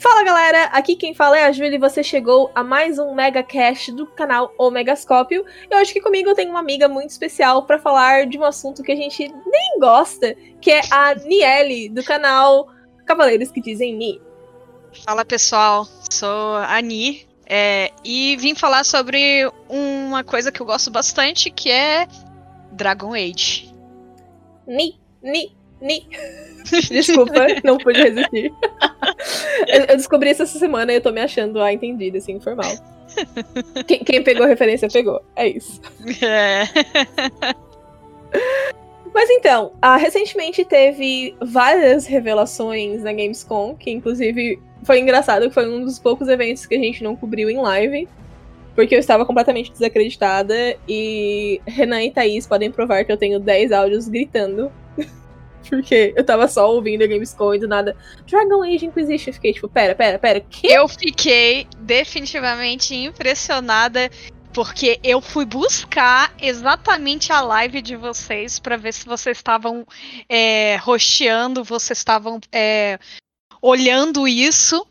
Fala galera, aqui quem fala é a Júlia e você chegou a mais um Mega Cast do canal Omegascópio. E hoje aqui comigo eu tenho uma amiga muito especial para falar de um assunto que a gente nem gosta, que é a Niele, do canal Cavaleiros que Dizem Ni. Fala pessoal, sou a Ni é, e vim falar sobre uma coisa que eu gosto bastante, que é Dragon Age. Ni, Ni, Ni. Desculpa, não pude resistir. eu, eu, descobri isso essa semana e eu tô me achando a entendida, assim, informal. Quem, quem pegou a referência pegou. É isso. É. Mas então, uh, recentemente teve várias revelações na Gamescom, que inclusive foi engraçado, que foi um dos poucos eventos que a gente não cobriu em live. Porque eu estava completamente desacreditada e Renan e Thaís podem provar que eu tenho 10 áudios gritando porque eu tava só ouvindo a Gamescom e do nada. Dragon Age Inquisition. Fiquei tipo, pera, pera, pera. Que? Eu fiquei definitivamente impressionada. Porque eu fui buscar exatamente a live de vocês para ver se vocês estavam é, rosteando, vocês estavam é, olhando isso.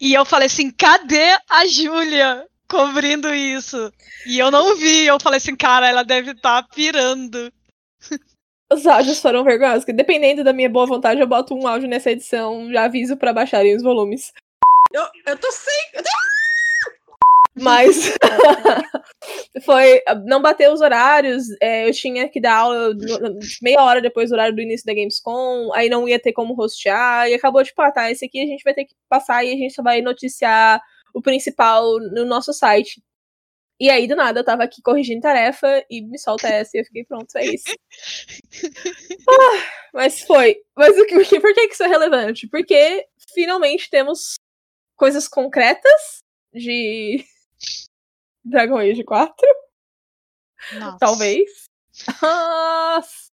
E eu falei assim: cadê a Júlia cobrindo isso? E eu não vi. Eu falei assim: cara, ela deve estar tá pirando. Os áudios foram vergonhosos, que dependendo da minha boa vontade, eu boto um áudio nessa edição, já aviso para baixarem os volumes. Eu, eu tô sem. Mas foi. Não bateu os horários. É, eu tinha que dar aula meia hora depois do horário do início da Gamescom. Aí não ia ter como hostear. E acabou de tipo, ah, tá, esse aqui a gente vai ter que passar e a gente só vai noticiar o principal no nosso site. E aí, do nada, eu tava aqui corrigindo tarefa e me solta essa e eu fiquei, pronto, é isso. ah, mas foi. Mas o que, por que isso é relevante? Porque finalmente temos coisas concretas de Dragon Age 4. Nossa. Talvez. Nossa.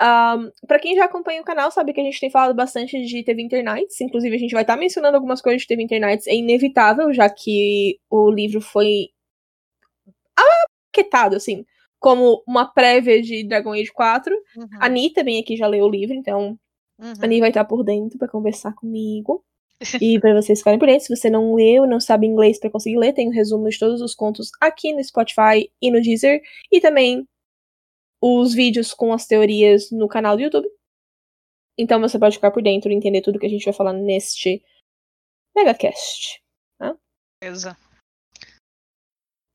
Um, para quem já acompanha o canal, sabe que a gente tem falado bastante de TV Internights. Inclusive, a gente vai estar tá mencionando algumas coisas de TV Internights. É inevitável, já que o livro foi aquetado, assim, como uma prévia de Dragon Age 4. Uhum. A Ani também aqui já leu o livro, então uhum. a Ani vai estar tá por dentro para conversar comigo. e para vocês ficarem por dentro, se você não leu, não sabe inglês para conseguir ler, tem o um resumo de todos os contos aqui no Spotify e no Deezer. E também os vídeos com as teorias no canal do YouTube. Então você pode ficar por dentro e entender tudo que a gente vai falar neste megacast. Né? Beleza.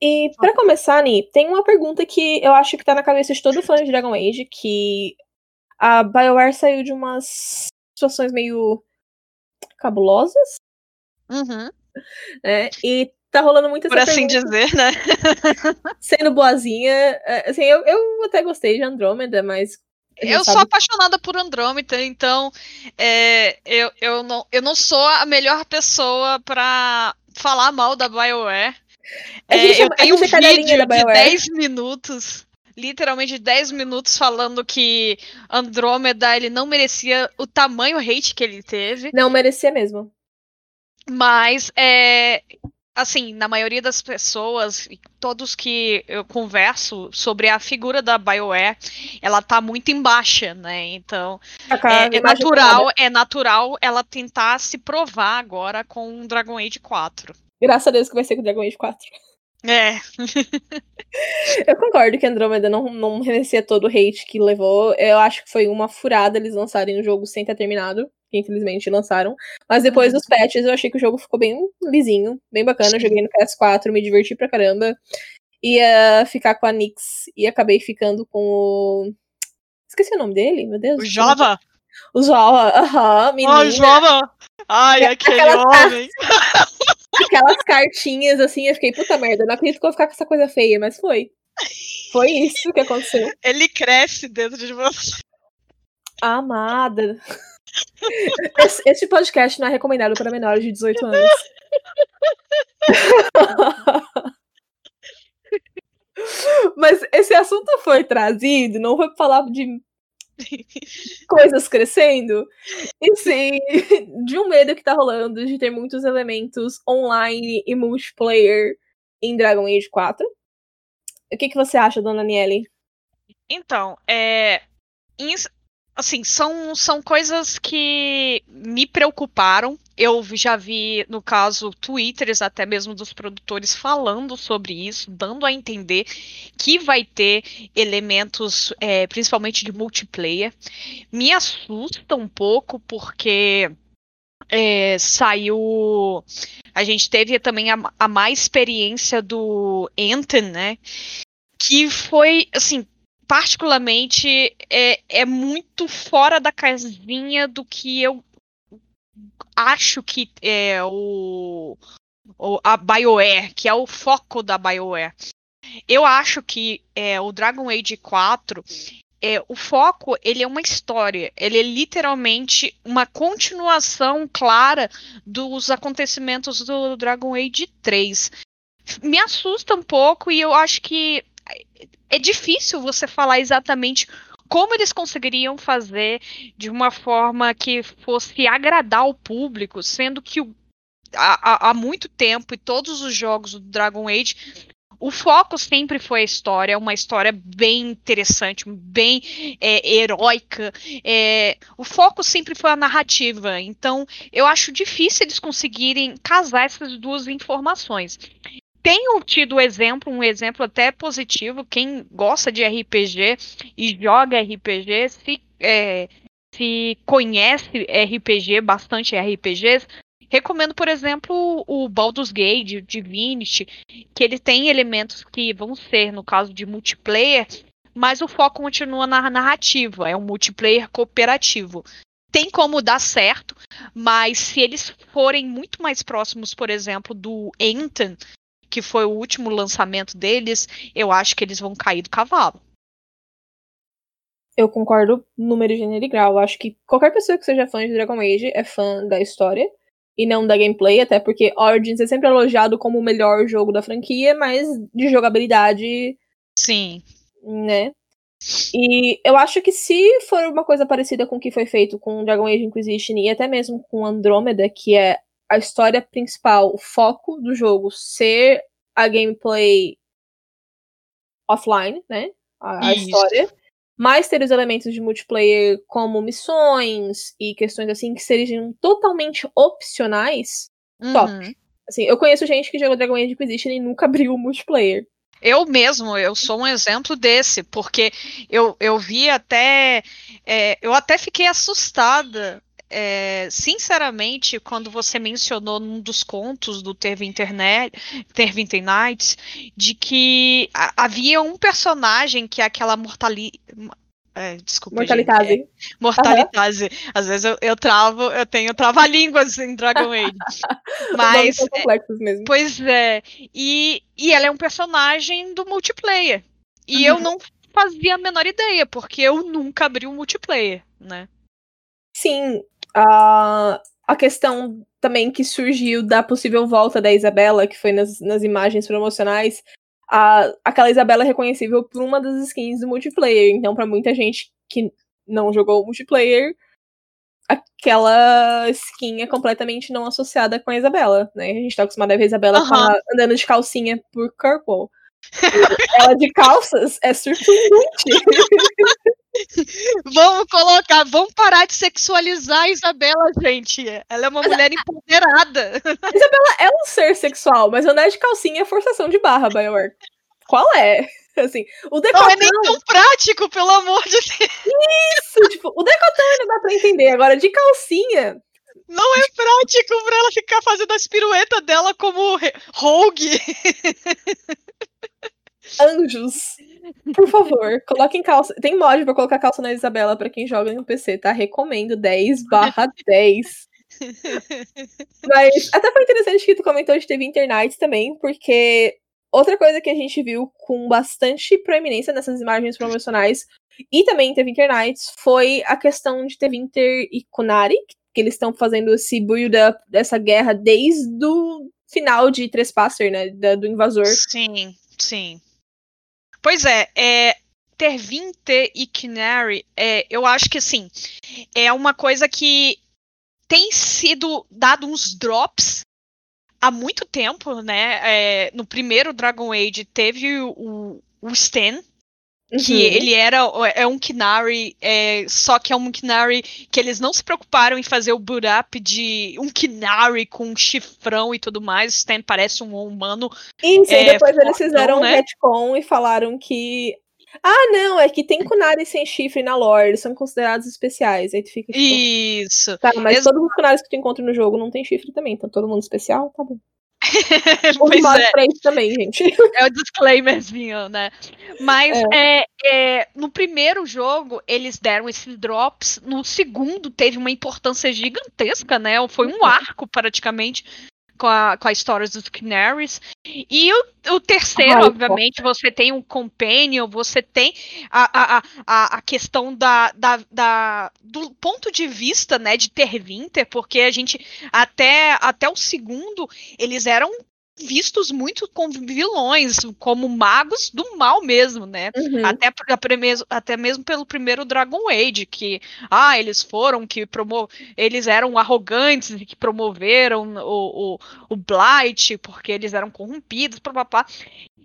E para começar, Ni, tem uma pergunta que eu acho que tá na cabeça de todo fã de Dragon Age, que a BioWare saiu de umas situações meio cabulosas. Uhum. É, e tá rolando muito essa Por assim pergunta. dizer, né? Sendo boazinha. É, assim, eu, eu até gostei de Andrômeda, mas. Eu sabe... sou apaixonada por Andrômeda, então é, eu, eu, não, eu não sou a melhor pessoa para falar mal da BioWare. É, eu tenho um vídeo de 10 minutos literalmente 10 minutos falando que Andrômeda ele não merecia o tamanho hate que ele teve. Não merecia mesmo. Mas é, assim, na maioria das pessoas, todos que eu converso sobre a figura da BioWare, ela tá muito em baixa, né? Então, é, é natural, é natural ela tentar se provar agora com Dragon Age 4. Graças a Deus que vai ser com Dragon Age 4. É. eu concordo que Andromeda não, não merecia todo o hate que levou. Eu acho que foi uma furada eles lançarem o jogo sem ter terminado que infelizmente lançaram. Mas depois dos patches eu achei que o jogo ficou bem lisinho, bem bacana. Eu joguei no PS4, me diverti pra caramba. Ia ficar com a Nix e acabei ficando com o. Esqueci o nome dele, meu Deus. O Java? O Java, aham, uhum, menina. Oh, Java! Ai, aquele aquelas homem. aquelas cartinhas assim, eu fiquei, puta merda, não acredito que eu vou ficar com essa coisa feia, mas foi. Foi isso que aconteceu. Ele cresce dentro de você. Amada. Esse, esse, podcast não é recomendado para menores de 18 anos. Mas esse assunto foi trazido, não foi falar de coisas crescendo, e sim de um medo que tá rolando de ter muitos elementos online e multiplayer em Dragon Age 4. O que, que você acha, dona Niele? Então, é, assim, são, são coisas que me preocuparam. Eu já vi, no caso, twitters até mesmo dos produtores falando sobre isso, dando a entender que vai ter elementos, é, principalmente de multiplayer. Me assusta um pouco, porque é, saiu. A gente teve também a, a má experiência do Anthem, né? Que foi, assim, particularmente é, é muito fora da casinha do que eu acho que é o, o a BioWare, que é o foco da BioWare. Eu acho que é, o Dragon Age 4 é, o foco ele é uma história, ele é literalmente uma continuação clara dos acontecimentos do Dragon Age 3. Me assusta um pouco e eu acho que é difícil você falar exatamente como eles conseguiriam fazer de uma forma que fosse agradar o público, sendo que há, muito tempo e todos os jogos do Dragon Age o foco sempre foi a história, é uma história bem interessante, bem é, heróica. É, o foco sempre foi a narrativa. Então, eu acho difícil eles conseguirem casar essas duas informações. Tenho tido exemplo, um exemplo até positivo. Quem gosta de RPG e joga RPG, se, é, se conhece RPG, bastante RPGs, Recomendo, por exemplo, o Baldur's Gate, o Divinity, que ele tem elementos que vão ser, no caso de multiplayer, mas o foco continua na narrativa, é um multiplayer cooperativo. Tem como dar certo, mas se eles forem muito mais próximos, por exemplo, do Anthem, que foi o último lançamento deles, eu acho que eles vão cair do cavalo. Eu concordo número, gênero e grau. Eu acho que qualquer pessoa que seja fã de Dragon Age é fã da história e não da gameplay, até porque Origins é sempre elogiado como o melhor jogo da franquia, mas de jogabilidade. Sim. Né? E eu acho que se for uma coisa parecida com o que foi feito com Dragon Age Inquisition e até mesmo com Andromeda, que é a história principal, o foco do jogo ser a gameplay offline, né? A, a história mas ter os elementos de multiplayer como missões e questões assim que sejam totalmente opcionais, uhum. top. Assim, eu conheço gente que jogou Dragon Age Inquisition e nunca abriu o multiplayer. Eu mesmo, eu sou um exemplo desse, porque eu, eu vi até. É, eu até fiquei assustada é, sinceramente, quando você mencionou num dos contos do Terve Internet, Terve Nights, de que havia um personagem que é aquela mortali... É, desculpa, Mortalitase. Gente, é, mortalitase. Uhum. Às vezes eu, eu travo, eu tenho trava-línguas em Dragon Age. Mas. São complexos mesmo. Pois é. E, e ela é um personagem do multiplayer. E uhum. eu não fazia a menor ideia, porque eu nunca abri o um multiplayer, né? Sim, a, a questão também que surgiu da possível volta da Isabela, que foi nas, nas imagens promocionais, a, aquela Isabela é reconhecível por uma das skins do multiplayer. Então, para muita gente que não jogou multiplayer, aquela skin é completamente não associada com a Isabela, né? A gente tá acostumado a ver a Isabela uhum. andando de calcinha por Purple. Ela de calças é surpreendente. Vamos colocar, vamos parar de sexualizar a Isabela, gente. Ela é uma mulher empoderada. Isabela é um ser sexual, mas andar de calcinha é forçação de barra, Bioware. Qual é? Assim, o decotão... Não é nem tão prático, pelo amor de Deus. Isso, tipo, o decotão ainda dá pra entender. Agora, de calcinha, não é prático pra ela ficar fazendo as piruetas dela como rogue. Anjos. Por favor, coloquem calça. Tem mod pra colocar calça na Isabela pra quem joga no PC, tá? Recomendo 10 barra 10. Mas até foi interessante que tu comentou de TV Internet também, porque outra coisa que a gente viu com bastante proeminência nessas imagens promocionais e também teve Internet foi a questão de Inter e Kunari, que eles estão fazendo esse build-up dessa guerra desde o final de Trespasser, né? Da, do invasor. Sim, sim. Pois é, é Tervinte e Canary, é, eu acho que assim, é uma coisa que tem sido dado uns drops há muito tempo, né? É, no primeiro Dragon Age teve o, o Stan, que uhum. ele era é um Kinari, é, só que é um Kinari que eles não se preocuparam em fazer o boot up de um Kinari com um chifrão e tudo mais. O Stan parece um humano. Isso, é, e depois eles fizeram né? um retcon e falaram que. Ah, não, é que tem Kunari sem chifre na lore, eles são considerados especiais. Aí tu fica tipo, Isso. Tá, mas Ex todos os Kunaris que tu encontra no jogo não tem chifre também, então todo mundo especial, tá bom. pois é. pra isso também, gente. É o disclaimerzinho, né? Mas é. É, é, no primeiro jogo, eles deram esses drops. No segundo, teve uma importância gigantesca, né? Foi um uhum. arco, praticamente, com a, com a história dos Canaries. E o, o terceiro, ah, obviamente, você tem um companion, você tem a, a, a, a questão da, da, da, do ponto de vista, né, de Terwinter, porque a gente, até, até o segundo, eles eram vistos muito como vilões, como magos do mal mesmo, né? Uhum. Até, até mesmo pelo primeiro Dragon Age, que ah, eles foram que promo eles eram arrogantes e que promoveram o, o, o Blight porque eles eram corrompidos, papapá.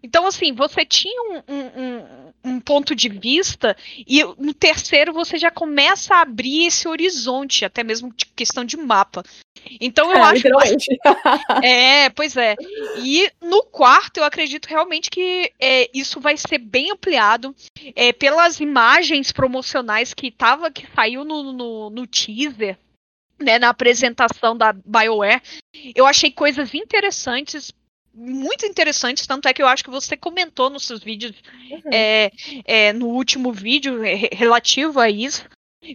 Então, assim, você tinha um, um, um, ponto de vista, e no terceiro você já começa a abrir esse horizonte, até mesmo de questão de mapa. Então eu é, acho. é, pois é. E no quarto, eu acredito realmente que é, isso vai ser bem ampliado é, pelas imagens promocionais que tava, que saiu no, no, no teaser. Né, na apresentação da BioWare, eu achei coisas interessantes muito interessantes, tanto é que eu acho que você comentou nos seus vídeos, uhum. é, é, no último vídeo é, relativo a isso,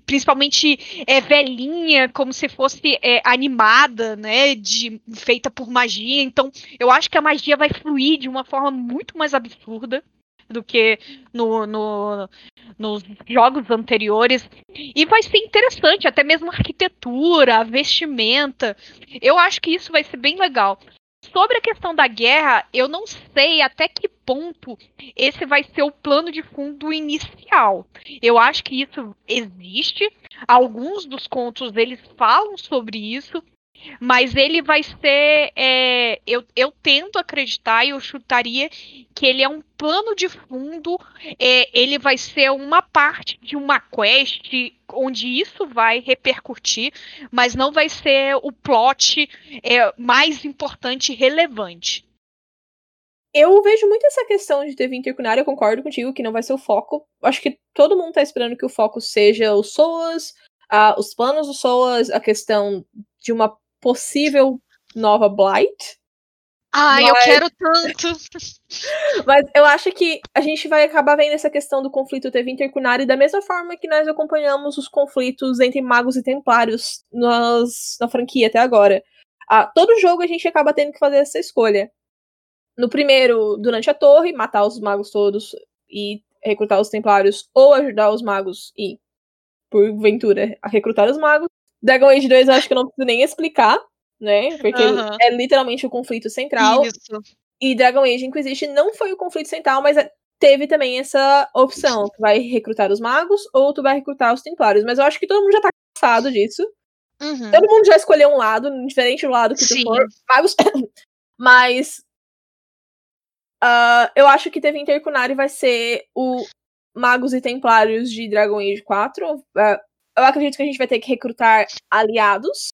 principalmente é velhinha, como se fosse é, animada, né, de feita por magia. Então, eu acho que a magia vai fluir de uma forma muito mais absurda do que no, no, nos jogos anteriores. E vai ser interessante, até mesmo a arquitetura, a vestimenta. Eu acho que isso vai ser bem legal. Sobre a questão da guerra, eu não sei até que ponto esse vai ser o plano de fundo inicial. Eu acho que isso existe. Alguns dos contos eles falam sobre isso, mas ele vai ser. É, eu, eu tento acreditar e eu chutaria que ele é um plano de fundo. É, ele vai ser uma parte de uma quest onde isso vai repercutir, mas não vai ser o plot é, mais importante e relevante. Eu vejo muito essa questão de ter intercunário, eu concordo contigo que não vai ser o foco. Acho que todo mundo tá esperando que o foco seja os SOAS, os planos dos SOAS, a questão de uma possível nova Blight. Ai, mas... eu quero tanto! mas eu acho que a gente vai acabar vendo essa questão do conflito teve intercunário da mesma forma que nós acompanhamos os conflitos entre magos e templários nas, na franquia até agora. Ah, todo jogo a gente acaba tendo que fazer essa escolha. No primeiro, durante a torre, matar os magos todos e recrutar os templários, ou ajudar os magos e, porventura, a recrutar os magos. Dragon Age 2 eu acho que eu não preciso nem explicar, né? Porque uhum. é literalmente o conflito central. Isso. E Dragon Age Inquisition não foi o conflito central, mas é, teve também essa opção. Tu vai recrutar os magos ou tu vai recrutar os templários. Mas eu acho que todo mundo já tá cansado disso. Uhum. Todo mundo já escolheu um lado, diferente do lado que Sim. tu for. Magos. mas. Uh, eu acho que teve Intercunari vai ser o Magos e Templários de Dragon Age 4. Uh, eu acredito que a gente vai ter que recrutar aliados.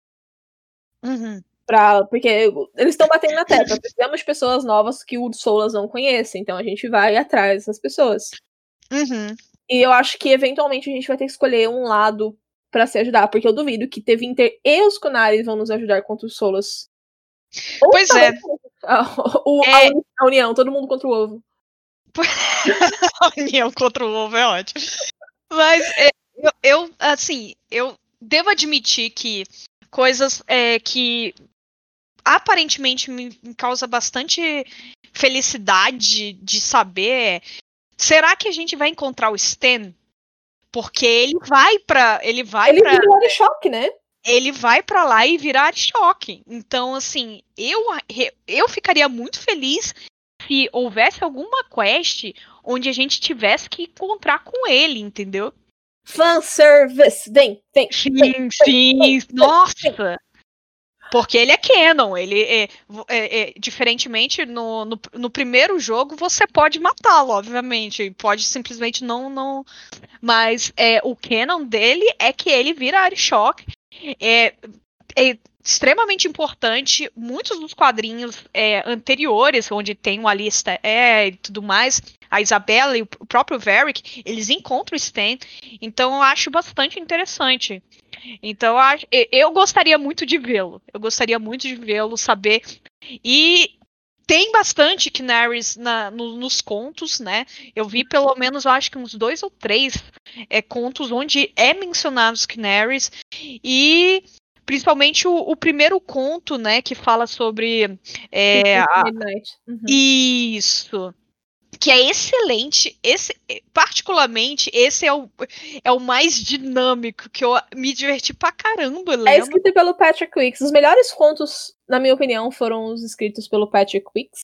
Uhum. Pra, porque eles estão batendo na tecla. Precisamos de pessoas novas que o Solas não conhece. Então a gente vai atrás dessas pessoas. Uhum. E eu acho que eventualmente a gente vai ter que escolher um lado para se ajudar. Porque eu duvido que teve Inter e os Conares vão nos ajudar contra os Solas. Pois é. A, o, é. A, união, todo mundo contra o ovo. a união contra o ovo é ótimo. Mas é, eu, eu, assim, eu devo admitir que coisas é, que aparentemente me, me causa bastante felicidade de saber. Será que a gente vai encontrar o Stan? Porque ele vai para ele vai ele para vira choque, né? Ele vai para lá e virar choque. Então, assim, eu eu ficaria muito feliz se houvesse alguma quest onde a gente tivesse que encontrar com ele, entendeu? Fanservice! Vem, vem! Sim, vem, sim! Nossa! Porque ele é canon, ele é, é, é diferentemente no, no, no, primeiro jogo você pode matá-lo, obviamente, pode simplesmente não não, mas é o canon dele é que ele vira Arishock, é, é extremamente importante. Muitos dos quadrinhos é, anteriores, onde tem uma lista é e tudo mais, a Isabela e o próprio Varric, eles encontram o Stan. Então eu acho bastante interessante. Então eu gostaria muito de vê-lo. Eu gostaria muito de vê-lo, saber. E tem bastante Canaries na, no, nos contos, né? Eu vi pelo menos, eu acho que uns dois ou três é, contos onde é mencionado os Canaries. E principalmente o, o, primeiro conto, né, que fala sobre. É, a... uhum. Isso que é excelente. Esse, particularmente, esse é o, é o mais dinâmico, que eu me diverti pra caramba. Lembra? É escrito pelo Patrick Wicks. Os melhores contos, na minha opinião, foram os escritos pelo Patrick Wicks,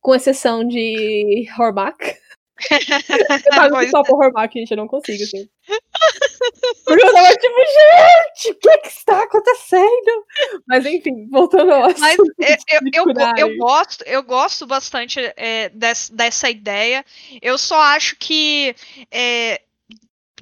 com exceção de Hormack. eu tava só por Hormack, gente, eu não consigo, assim. Porque eu tava tipo, gente, o que que está acontecendo? Mas enfim, voltando ao assunto. Mas eu, eu, eu, eu gosto, eu gosto bastante é, dessa, dessa ideia. Eu só acho que é,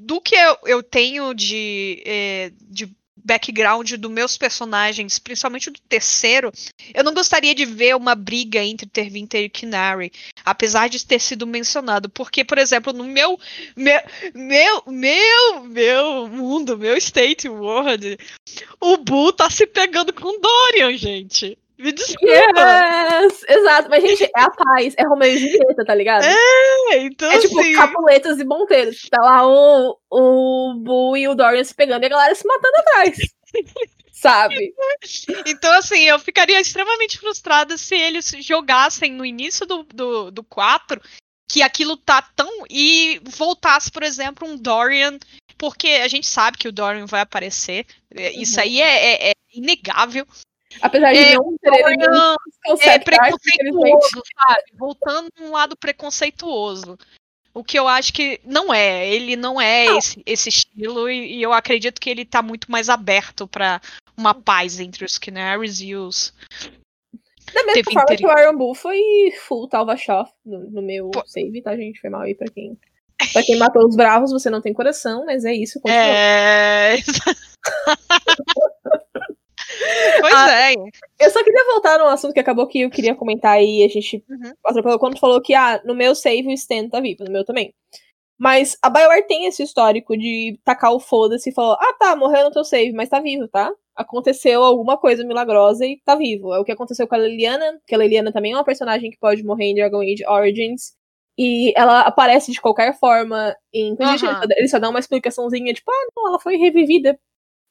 do que eu, eu tenho de, é, de background dos meus personagens, principalmente do terceiro, eu não gostaria de ver uma briga entre Tervinter e Kinari, apesar de ter sido mencionado, porque, por exemplo, no meu meu meu meu, meu mundo, meu state world, o Boo tá se pegando com Dorian, gente. Me desculpa. Yes! Exato, mas gente, é a paz, é Romeu e Julieta, tá ligado? É, então É tipo assim... Capuletas e Monteiros. Tá lá o, o Boo e o Dorian se pegando e a galera se matando atrás. Sabe? Então, assim, eu ficaria extremamente frustrada se eles jogassem no início do, do, do 4 que aquilo tá tão. E voltasse, por exemplo, um Dorian. Porque a gente sabe que o Dorian vai aparecer. Isso uhum. aí é, é, é inegável. Apesar de é, não ter não, é preconceituoso, sabe? Voltando um lado preconceituoso. O que eu acho que não é. Ele não é não. Esse, esse estilo, e, e, eu acredito que ele tá muito mais aberto para uma paz entre os Canaries e os. Da mesma forma que o Iron Bull foi full Talva Shoff no, no, meu Pô. save, tá, gente? Foi mal aí pra quem. Pra quem matou os bravos, você não tem coração, mas é isso. Continua. É. Pois ah, é. Eu só queria voltar num assunto que acabou que eu queria comentar aí. A gente uhum. atropelou quando falou que, ah, no meu save o Stan tá vivo, no meu também. Mas a BioWare tem esse histórico de tacar o foda-se e falou: ah, tá, morreu no teu save, mas tá vivo, tá? Aconteceu alguma coisa milagrosa e tá vivo. É o que aconteceu com a Liliana, que a Liliana também é uma personagem que pode morrer em Dragon Age Origins. E ela aparece de qualquer forma em Inquisition. Uhum. Ele só dá uma explicaçãozinha, tipo, ah, não, ela foi revivida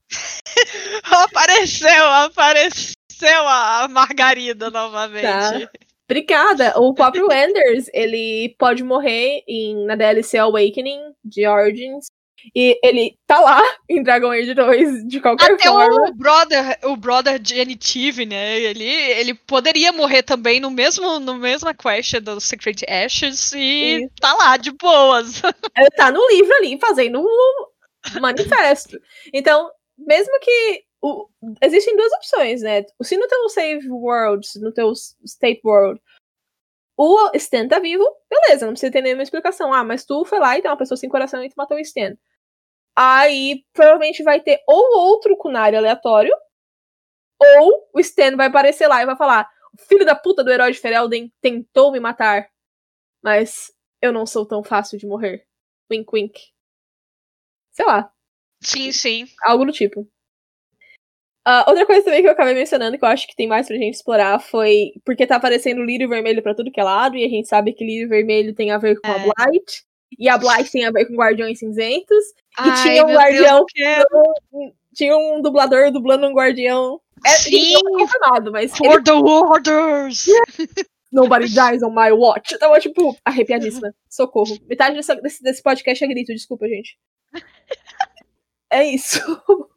apareceu, apareceu a Margarida novamente. Tá. Obrigada. O próprio Enders, ele pode morrer em, na DLC Awakening de Origins. E ele tá lá em Dragon Age 2, de qualquer Até forma. o brother, o brother Genitive, né? Ele, ele poderia morrer também no mesmo no mesma quest do Secret Ashes e Isso. tá lá de boas. Ele tá no livro ali fazendo o manifesto. Então, mesmo que. O, existem duas opções, né? Se no teu save world, no teu state world, o Stan tá vivo, beleza, não precisa ter nenhuma explicação. Ah, mas tu foi lá e tem uma pessoa sem coração e tu matou o Stan. Aí provavelmente vai ter ou outro Kunari aleatório, ou o Stan vai aparecer lá e vai falar: filho da puta do herói de Ferelden tentou me matar, mas eu não sou tão fácil de morrer. Wink, wink. Sei lá. Sim, sim. Algo do tipo. Uh, outra coisa também que eu acabei mencionando, que eu acho que tem mais pra gente explorar, foi porque tá aparecendo lírio vermelho pra tudo que é lado, e a gente sabe que lírio vermelho tem a ver com é. a Blight, e a Blight tem a ver com Guardiões Cinzentos, Ai, e tinha um guardião. Deus, tinha um dublador dublando um guardião. É, Sim! Não confirmado, mas. For ele... the Warders! Nobody dies on my watch. Eu tava, tipo, arrepiadíssima. Socorro. Metade desse, desse podcast é grito, desculpa, gente. É isso.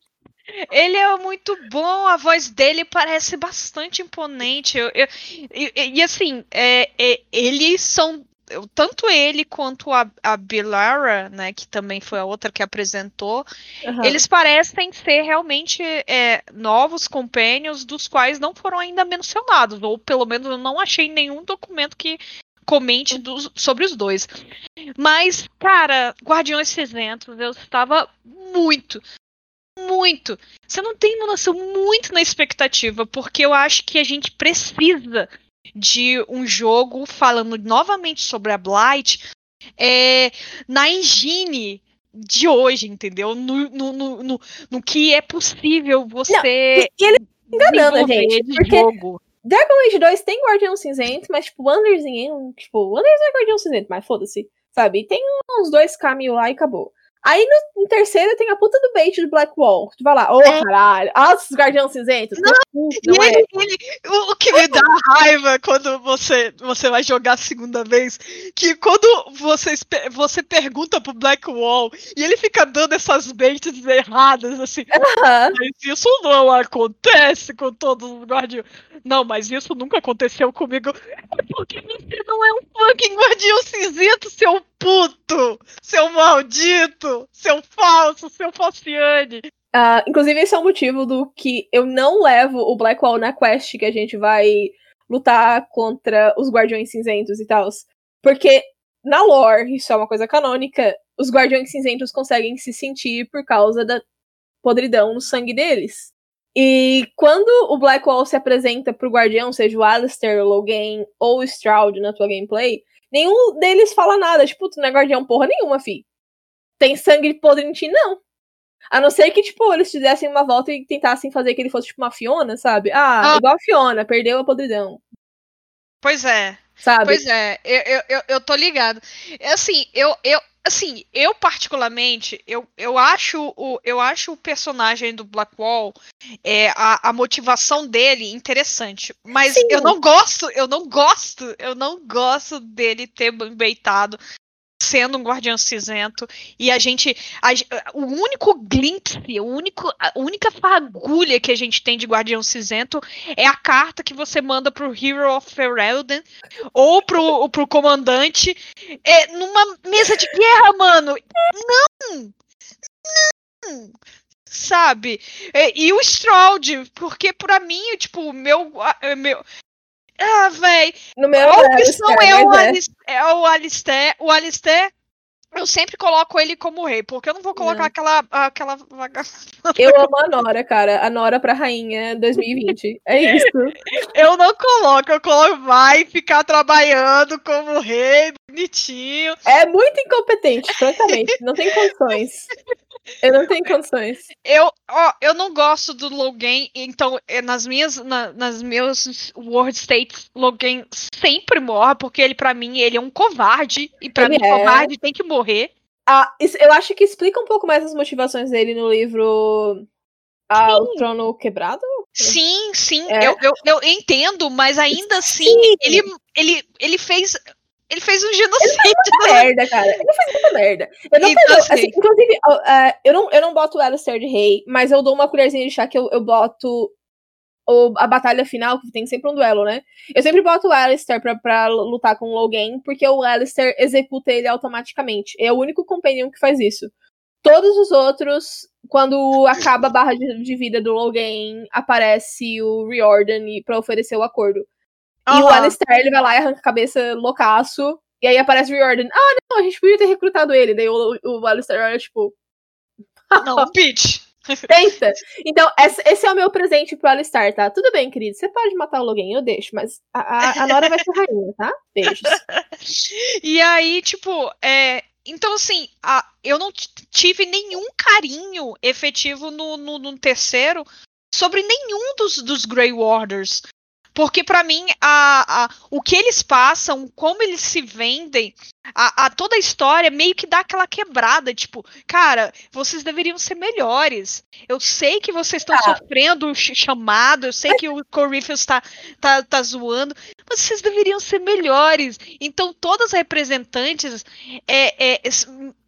Ele é muito bom, a voz dele parece bastante imponente. Eu, eu, e, e, assim, é, é, eles são eu, tanto ele quanto a, a Bilara, né, que também foi a outra que apresentou, uhum. eles parecem ser realmente é, novos companions dos quais não foram ainda mencionados, ou pelo menos eu não achei nenhum documento que comente dos, sobre os dois. Mas, cara, Guardiões Cinzentos, eu estava muito, muito. Você não tem noção muito na expectativa, porque eu acho que a gente precisa de um jogo falando novamente sobre a Blight é, na engine de hoje, entendeu? No, no, no, no, no que é possível você. Não, e, e ele enganando a gente. Porque jogo. Dragon Age 2 tem Guardião Cinzento, mas, tipo, Wanderzinho, tipo, Wanders é Guardião Cinzento, mas foda-se, sabe? Tem uns dois caminhos lá e acabou. Aí no, no, terceiro tem a puta do bait do Black Wall. Tu vai lá, ô oh, é. caralho, olha os guardiões cinzentos. Não, não é. Ele, ele, o que me dá raiva quando você, você vai jogar a segunda vez, que quando você, você pergunta pro Black Wall e ele fica dando essas baits erradas, assim. Mas isso não acontece com todos os guardiões. Não, mas isso nunca aconteceu comigo. É porque você não é um fucking guardião cinzento, seu puto! Seu maldito! Seu falso, seu falciane! Uh, inclusive, esse é o motivo do que eu não levo o Blackwall na quest que a gente vai lutar contra os Guardiões Cinzentos e tal. Porque, na lore, isso é uma coisa canônica, os Guardiões Cinzentos conseguem se sentir por causa da podridão no sangue deles. E quando o Blackwall se apresenta pro Guardião, seja o Alistair, o Logan ou o Stroud na tua gameplay, Nenhum deles fala nada. Tipo, tu não é guardião porra nenhuma, fi. Tem sangue podre em ti, não. A não ser que, tipo, eles fizessem uma volta e tentassem fazer que ele fosse, tipo, uma Fiona, sabe? Ah, ah. igual a Fiona, perdeu a podridão. Pois é. Sabe? Pois é, eu, eu, eu tô ligado. Assim, eu, eu, assim, eu particularmente, eu, eu, acho o, eu acho o personagem do Blackwall, é, a, a motivação dele interessante. Mas Sim. eu não gosto, eu não gosto, eu não gosto dele ter beitado sendo um guardião cinzento e a gente a, o único glimpse, o único a única fagulha que a gente tem de guardião cinzento é a carta que você manda pro Hero of Ferelden ou pro, pro comandante é, numa mesa de guerra, mano. Não! Não! Sabe? E, e o Stroud, porque para mim, tipo, meu meu ah, véi. No meu a opção é, é, o é. é o Alistair. O Alistair eu sempre coloco ele como rei, porque eu não vou colocar não. aquela aquela Eu amo a Nora, cara. A Nora pra rainha 2020. É isso. Eu não coloco, eu coloco vai ficar trabalhando como rei, bonitinho. É muito incompetente, francamente. Não tem condições. Eu não tenho condições. Eu, ó, eu não gosto do Logan, então é, nas minhas, na, nas meus World States, Logan sempre morre, porque ele, para mim, ele é um covarde, e para mim, é. covarde tem que morrer. Ah, eu acho que explica um pouco mais as motivações dele no livro ah, O Trono Quebrado? Sim, sim, é. eu, eu, eu, entendo, mas ainda assim, ele, ele, ele fez ele fez um genocídio. Ele fez muita merda, cara. Ele fez muita merda. Eu não então, assim, assim, inclusive, uh, eu, não, eu não boto o Alistair de rei, mas eu dou uma colherzinha de chá que eu, eu boto a batalha final, que tem sempre um duelo, né? Eu sempre boto o Alistair pra, pra lutar com o Logan, porque o Alistair executa ele automaticamente. É o único companion que faz isso. Todos os outros, quando acaba a barra de, de vida do Logan, aparece o Riordan pra oferecer o acordo. Uhum. E o Alistair, ele vai lá e arranca a cabeça loucaço. E aí aparece o Riordan. Ah, não, a gente podia ter recrutado ele. Daí o, o Alistair olha, tipo. Não, Peach. Tenta. Então, esse é o meu presente pro Alistar, tá? Tudo bem, querido. Você pode matar o Logan, eu deixo, mas a, a, a Nora vai ser rainha, tá? Beijos. e aí, tipo, é. Então, assim, a, eu não tive nenhum carinho efetivo no, no, no terceiro sobre nenhum dos, dos Grey Warders. Porque para mim, a, a, o que eles passam, como eles se vendem, a, a, toda a história meio que dá aquela quebrada, tipo, cara, vocês deveriam ser melhores. Eu sei que vocês estão ah. sofrendo chamado, eu sei que o Corinthians está tá, tá zoando, mas vocês deveriam ser melhores. Então, todas as representantes é, é,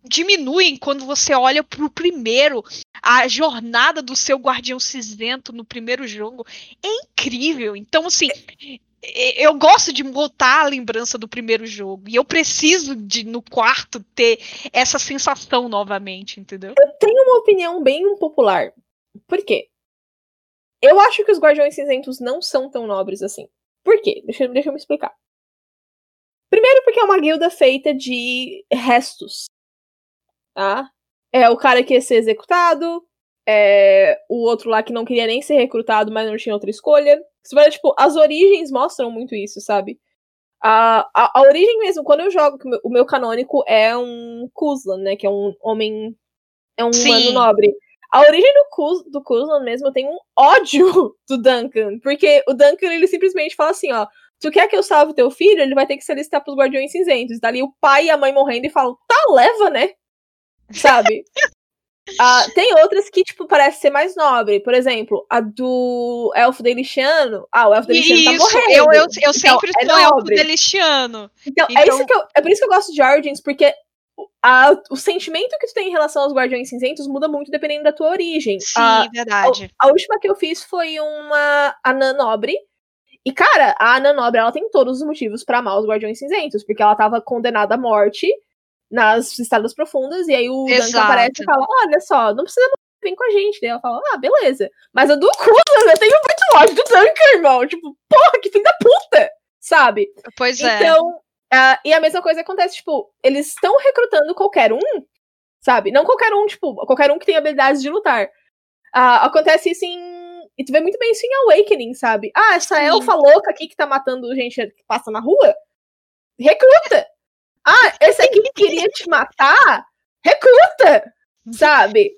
diminuem quando você olha pro primeiro. A jornada do seu guardião cinzento no primeiro jogo é incrível. Então, assim, eu gosto de botar a lembrança do primeiro jogo. E eu preciso de, no quarto, ter essa sensação novamente, entendeu? Eu tenho uma opinião bem popular. Por quê? Eu acho que os Guardiões Cinzentos não são tão nobres assim. Por quê? Deixa, deixa eu me explicar. Primeiro, porque é uma guilda feita de restos. Tá? É o cara que ia ser executado, é o outro lá que não queria nem ser recrutado, mas não tinha outra escolha. Você vai, tipo, as origens mostram muito isso, sabe? A, a, a origem mesmo, quando eu jogo, o meu canônico é um Kuzlan, né? Que é um homem. É um Sim. humano nobre. A origem do, Kuz, do Kuzlan mesmo tem um ódio do Duncan. Porque o Duncan, ele simplesmente fala assim, ó. Tu quer que eu salve teu filho? Ele vai ter que se alistar pros Guardiões Cinzentos. Dali o pai e a mãe morrendo e falam, tá, leva, né? Sabe? Uh, tem outras que, tipo, parece ser mais nobre. Por exemplo, a do Elfo Deliciano. Ah, o Elfo Deliciano tá morrendo. Eu, eu, eu então, sempre é sou Elfo Deliciano. Então, então, É, isso que eu, é por isso que eu gosto de Origins, porque a, o sentimento que tu tem em relação aos Guardiões Cinzentos muda muito dependendo da tua origem. Sim, a, verdade. A, a, última que eu fiz foi uma Anã Nobre. E, cara, a Anã Nobre, ela tem todos os motivos para amar os Guardiões Cinzentos, porque ela tava condenada à morte nas estradas profundas, e aí o Exato. Duncan aparece e fala: Olha só, não precisa vir com a gente. Daí ela fala: Ah, beleza. Mas a do Kuzan, eu tenho muito ódio do Duncan, irmão. Tipo, porra, que fim da puta, sabe? Pois é. Então, uh, e a mesma coisa acontece, tipo, eles estão recrutando qualquer um, sabe? Não qualquer um, tipo, qualquer um que tem habilidades de lutar. Uh, acontece isso em. E tu vê muito bem isso em Awakening, sabe? Ah, essa elfa louca aqui que tá matando gente que passa na rua. Recruta! Ah, esse aqui queria te matar? Recruta! Sabe?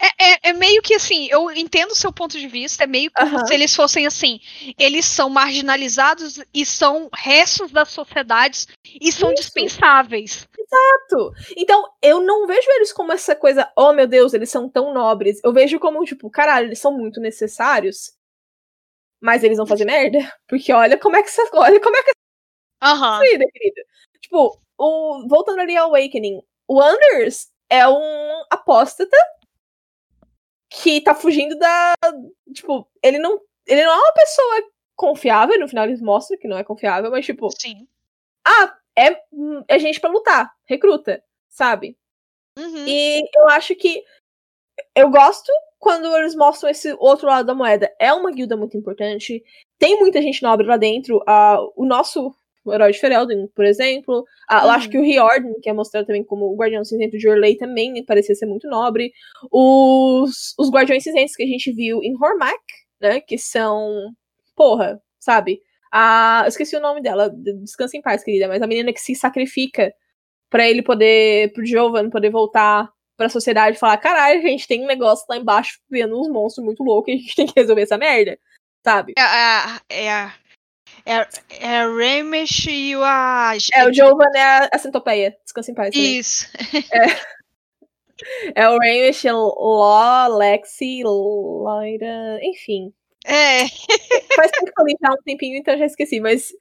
É, é, é, meio que assim, eu entendo o seu ponto de vista, é meio como uhum. se eles fossem assim, eles são marginalizados e são restos das sociedades e são Isso. dispensáveis. Exato. Então, eu não vejo eles como essa coisa, oh meu Deus, eles são tão nobres. Eu vejo como, tipo, caralho, eles são muito necessários, mas eles vão fazer merda. Porque olha como é que você. Olha como é que. Aham. Uhum. querida. Tipo, o, voltando ali ao Awakening, o Anders é um apóstata que tá fugindo da. Tipo, ele não. Ele não é uma pessoa confiável, no final eles mostram que não é confiável, mas tipo. Sim. Ah, é, é gente para lutar, recruta, sabe? Uhum. E eu acho que. Eu gosto quando eles mostram esse outro lado da moeda. É uma guilda muito importante. Tem muita gente nobre lá dentro. Uh, o nosso o herói de Ferelden, por exemplo. Ah, uhum. Eu acho que o Riordan, que é mostrado também como o Guardião Cinzento de Orley, também parecia ser muito nobre. Os, os Guardiões Cinzentos que a gente viu em Hormak, né? Que são. Porra, sabe? A, eu esqueci o nome dela, descansa em paz, querida, mas a menina que se sacrifica para ele poder, pro Jovan poder voltar pra sociedade e falar: caralho, a gente tem um negócio lá embaixo vendo uns monstros muito loucos e a gente tem que resolver essa merda, sabe? É, a, é a, é, é a Remish e o a. É, o Jovan é a, a centopeia. Descansa em paz. Também. Isso. É, é o Remish, Ló, Lexi, Lyra, enfim. É. Faz tempo que eu li já um tempinho, então já esqueci, mas.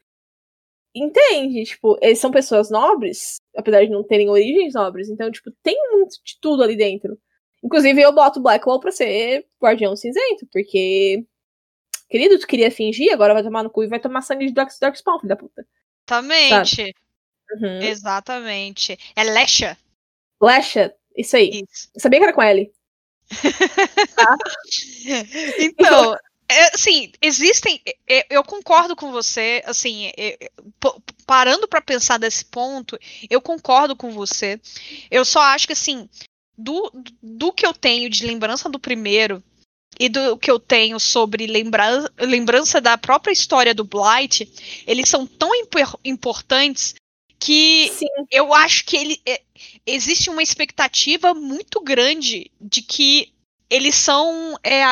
Entende? Tipo, eles são pessoas nobres, apesar de não terem origens nobres, então, tipo, tem muito de tudo ali dentro. Inclusive, eu boto Blackwall pra ser Guardião Cinzento, porque Querido, tu queria fingir, agora vai tomar no cu e vai tomar sangue de Dark, Darkspawn, filho da puta. Exatamente. Uhum. Exatamente. É Lesha. Lesha, isso aí. Isso. Sabia que era com L. tá? Então, é, assim, existem. É, eu concordo com você, assim, é, parando para pensar desse ponto, eu concordo com você. Eu só acho que, assim, do, do que eu tenho de lembrança do primeiro, e do que eu tenho sobre lembra lembrança da própria história do Blight, eles são tão importantes que Sim. eu acho que ele é, existe uma expectativa muito grande de que eles são é,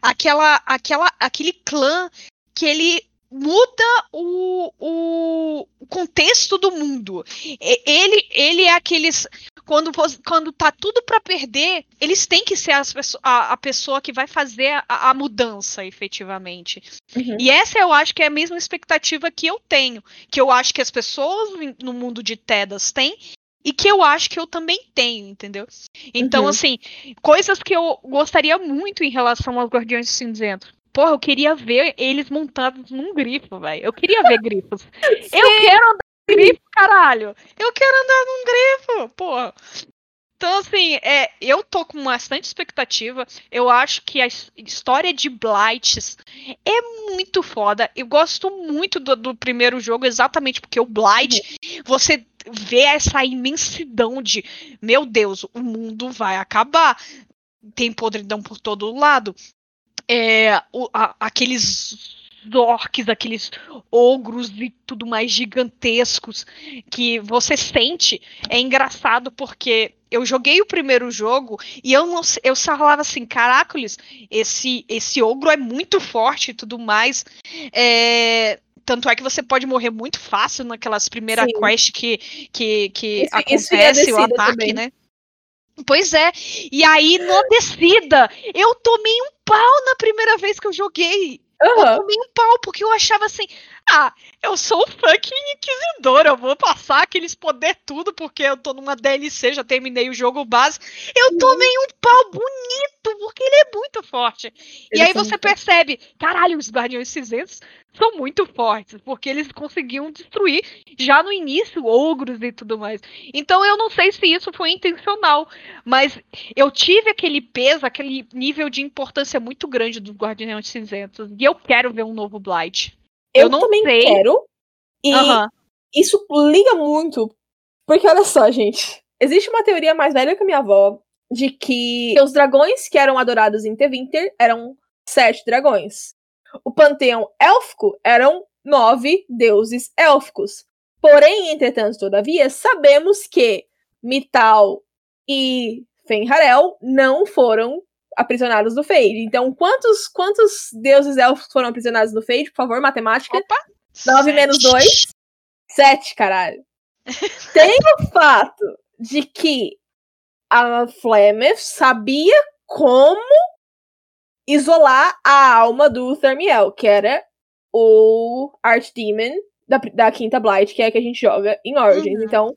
aquela, aquela, aquele clã que ele muda o, o contexto do mundo. Ele, ele é aqueles quando, quando tá tudo para perder, eles têm que ser as, a, a, pessoa que vai fazer a, a mudança, efetivamente. Uhum. E essa eu acho que é a mesma expectativa que eu tenho. Que eu acho que as pessoas no mundo de Tedas têm. E que eu acho que eu também tenho, entendeu? Então, uhum. assim, coisas que eu gostaria muito em relação aos Guardiões Cinzentos. Porra, eu queria ver eles montados num grifo, velho. Eu queria ver grifos. eu quero grifo, caralho. Eu quero andar num grifo, porra. Então, assim, é, eu tô com bastante expectativa. Eu acho que a história de Blights é muito foda. Eu gosto muito do, do primeiro jogo, exatamente porque o Blight, uhum. você vê essa imensidão de, meu Deus, o mundo vai acabar. Tem podridão por todo lado. É, o, a, aqueles orcs, aqueles ogros e tudo mais gigantescos que você sente. É engraçado porque eu joguei o primeiro jogo e eu não eu falava assim, caracoles, esse esse ogro é muito forte e tudo mais. É, tanto é que você pode morrer muito fácil naquelas primeiras quests que, que, que isso, acontece isso o ataque, também. né? Pois é. E aí, na descida, eu tomei um pau na primeira vez que eu joguei. Uhum. Eu tomei um pau, porque eu achava assim, ah, eu sou o fucking inquisidor, eu vou passar aqueles poder tudo, porque eu tô numa DLC, já terminei o jogo base. Eu tomei um pau bonito, porque ele é muito forte. Eles e aí você percebe, caralho, os Guardiões Cinzentos são muito fortes, porque eles conseguiam destruir já no início ogros e tudo mais. Então eu não sei se isso foi intencional, mas eu tive aquele peso, aquele nível de importância muito grande dos Guardiões Cinzentos, e eu quero ver um novo Blight. Eu, eu não também sei. quero. E uhum. isso liga muito. Porque olha só, gente. Existe uma teoria mais velha que a minha avó de que os dragões que eram adorados em Tevinter eram sete dragões. O panteão élfico eram nove deuses élficos. Porém, entretanto, todavia, sabemos que Mital e Fenharel não foram aprisionados no Fade. Então, quantos, quantos deuses elfos foram aprisionados no Fade? Por favor, matemática. Opa! 9 menos 2. 7, caralho. Tem o fato de que a Flemeth sabia como isolar a alma do Thermiel, que era o Archdemon da, da Quinta Blight, que é a que a gente joga em Origins. Uhum. Então,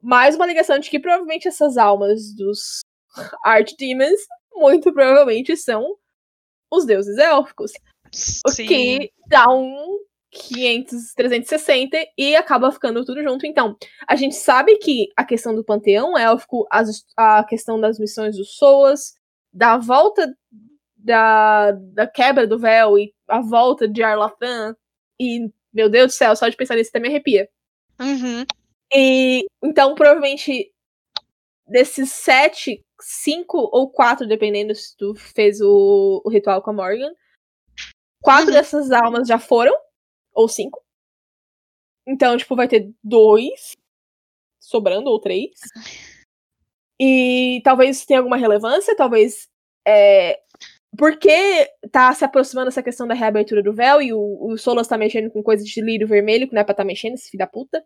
mais uma ligação de que provavelmente essas almas dos Archdemons muito provavelmente são os deuses élficos. O que dá um 500, 360 e acaba ficando tudo junto. Então, a gente sabe que a questão do panteão élfico, as, a questão das missões dos Soas, da volta da, da quebra do véu e a volta de Arlathan, e, meu Deus do céu, só de pensar nisso até me arrepia. Uhum. E, então, provavelmente, desses sete cinco ou quatro, dependendo se tu fez o, o ritual com a Morgan. Quatro uhum. dessas almas já foram, ou cinco. Então, tipo, vai ter dois sobrando, ou três. E talvez tenha alguma relevância, talvez é, porque tá se aproximando essa questão da reabertura do véu e o, o Solas tá mexendo com coisas de lírio vermelho, que não é pra tá mexendo, esse filho da puta.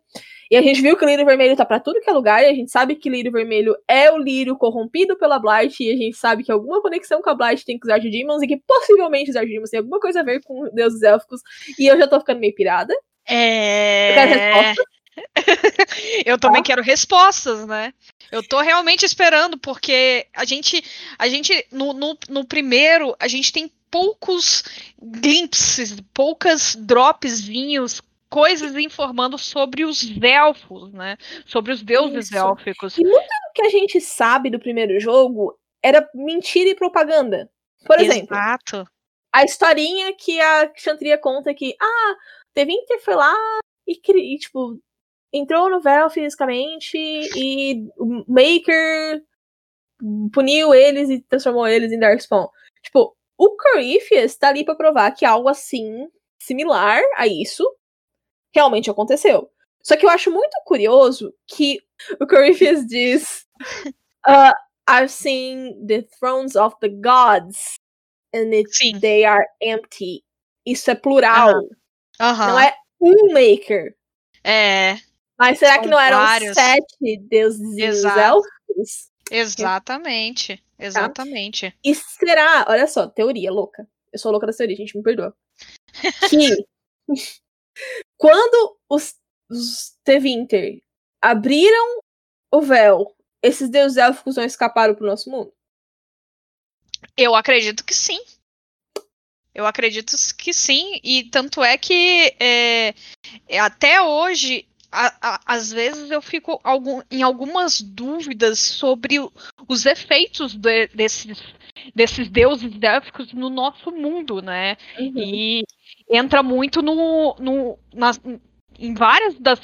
E a gente viu que o lírio vermelho tá pra tudo que é lugar, e a gente sabe que lírio vermelho é o lírio corrompido pela Blight, e a gente sabe que alguma conexão com a Blight tem com os Archdemons, e que possivelmente os Archdemons têm alguma coisa a ver com deuses élficos, e eu já tô ficando meio pirada. É. Eu quero resposta. eu também ah. quero respostas, né? Eu tô realmente esperando, porque a gente, a gente no, no, no primeiro, a gente tem poucos glimpses, poucas dropszinhos, coisas informando sobre os elfos, né? Sobre os deuses Isso. élficos. E muito do que a gente sabe do primeiro jogo era mentira e propaganda. Por exemplo, Exato. a historinha que a Chantria conta que, ah, Devinter foi lá e, e tipo, entrou no véu fisicamente e o Maker puniu eles e transformou eles em Darkspawn. Tipo, o Corypheus tá ali pra provar que algo assim, similar a isso, realmente aconteceu. Só que eu acho muito curioso que o Corypheus diz uh, I've seen the thrones of the gods and it, they are empty. Isso é plural. Uh -huh. Não é um maker. É. Mas será que não eram vários. sete deuses elfos? Exatamente. Exatamente. Tá? E será, olha só, teoria louca. Eu sou louca da teoria, gente, me perdoa. Que quando os, os Tevinter abriram o véu, esses deuses élficos não escaparam pro nosso mundo? Eu acredito que sim. Eu acredito que sim, e tanto é que é, até hoje a, a, às vezes eu fico algum, em algumas dúvidas sobre o, os efeitos de, desses, desses deuses élficos no nosso mundo, né? Uhum. E entra muito no, no, nas, em várias das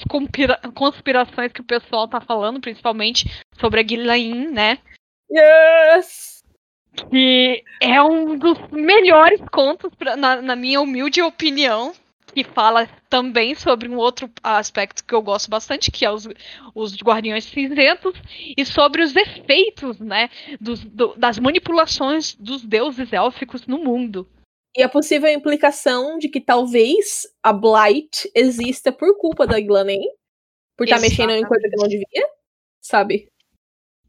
conspirações que o pessoal tá falando, principalmente sobre a Guilain, né? Yes! Que é um dos melhores contos, pra, na, na minha humilde opinião, que fala também sobre um outro aspecto que eu gosto bastante, que é os, os Guardiões Cinzentos, e sobre os efeitos, né, dos, do, das manipulações dos deuses élficos no mundo. E a possível implicação de que talvez a Blight exista por culpa da Glanen, por estar tá mexendo em coisa que não devia, sabe?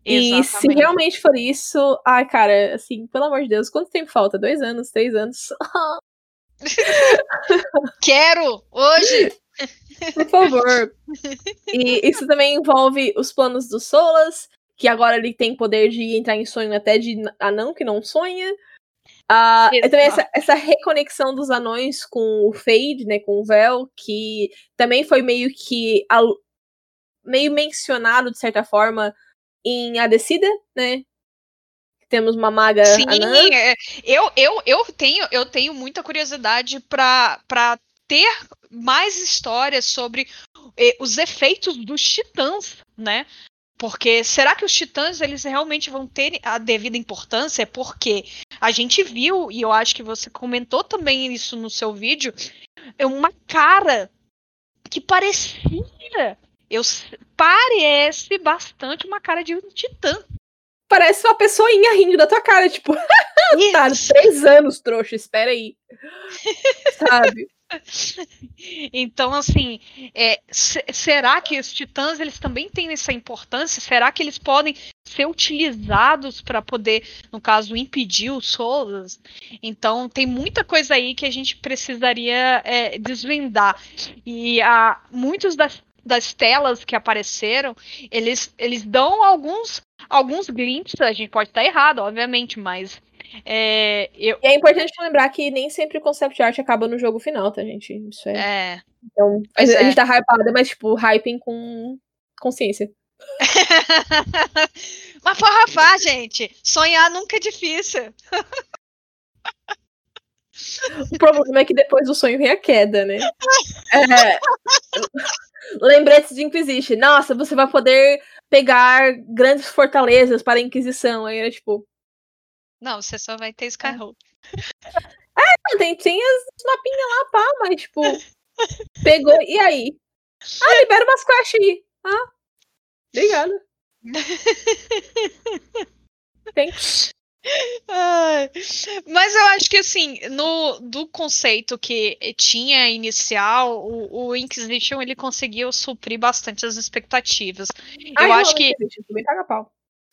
Exatamente. E se realmente for isso, ai, cara, assim, pelo amor de Deus, quanto tempo falta? Dois anos, três anos? Quero! Hoje! Por favor. E isso também envolve os planos do Solas, que agora ele tem poder de entrar em sonho até de anão que não sonha. Uh, também essa, essa, reconexão dos anões com o Fade, né, com o Vel, que também foi meio que meio mencionado de certa forma em A Descida, né? Temos uma maga Sim, anã. É, eu, eu, eu, tenho, eu tenho muita curiosidade para ter mais histórias sobre eh, os efeitos dos titãs, né? Porque será que os titãs eles realmente vão ter a devida importância? Porque a gente viu, e eu acho que você comentou também isso no seu vídeo, é uma cara que parecia. Eu, parece bastante uma cara de um titã parece uma pessoinha rindo da tua cara, tipo, tá, três anos, trouxa, espera aí. Sabe? Então, assim, é, será que os titãs eles também têm essa importância? Será que eles podem ser utilizados para poder, no caso, impedir os solos? Então, tem muita coisa aí que a gente precisaria é, desvendar. E a, muitos das das telas que apareceram, eles, eles dão alguns alguns glimpses, a gente pode estar errado, obviamente, mas é, eu... E é importante lembrar que nem sempre o concept art acaba no jogo final, tá, gente? Isso é. é. Então, a, é. gente tá hypada, mas, tipo, hyping com consciência. mas foi Rafa, gente. Sonhar nunca é difícil. O problema é que depois do sonho vem a queda, né? É... Lembretes de Inquisition. Nossa, você vai poder pegar grandes fortalezas para a Inquisição. Aí era tipo. Não, você só vai ter Skyhope. É, tem, tem as mapinhas lá, pá, mas tipo. Pegou. E aí? Ah, libera umas quests aí. Ah, obrigada. Tem. Mas eu acho que assim, no do conceito que tinha inicial, o, o Inquisition ele conseguiu suprir bastante as expectativas. Ai, eu acho que. Também caga pau.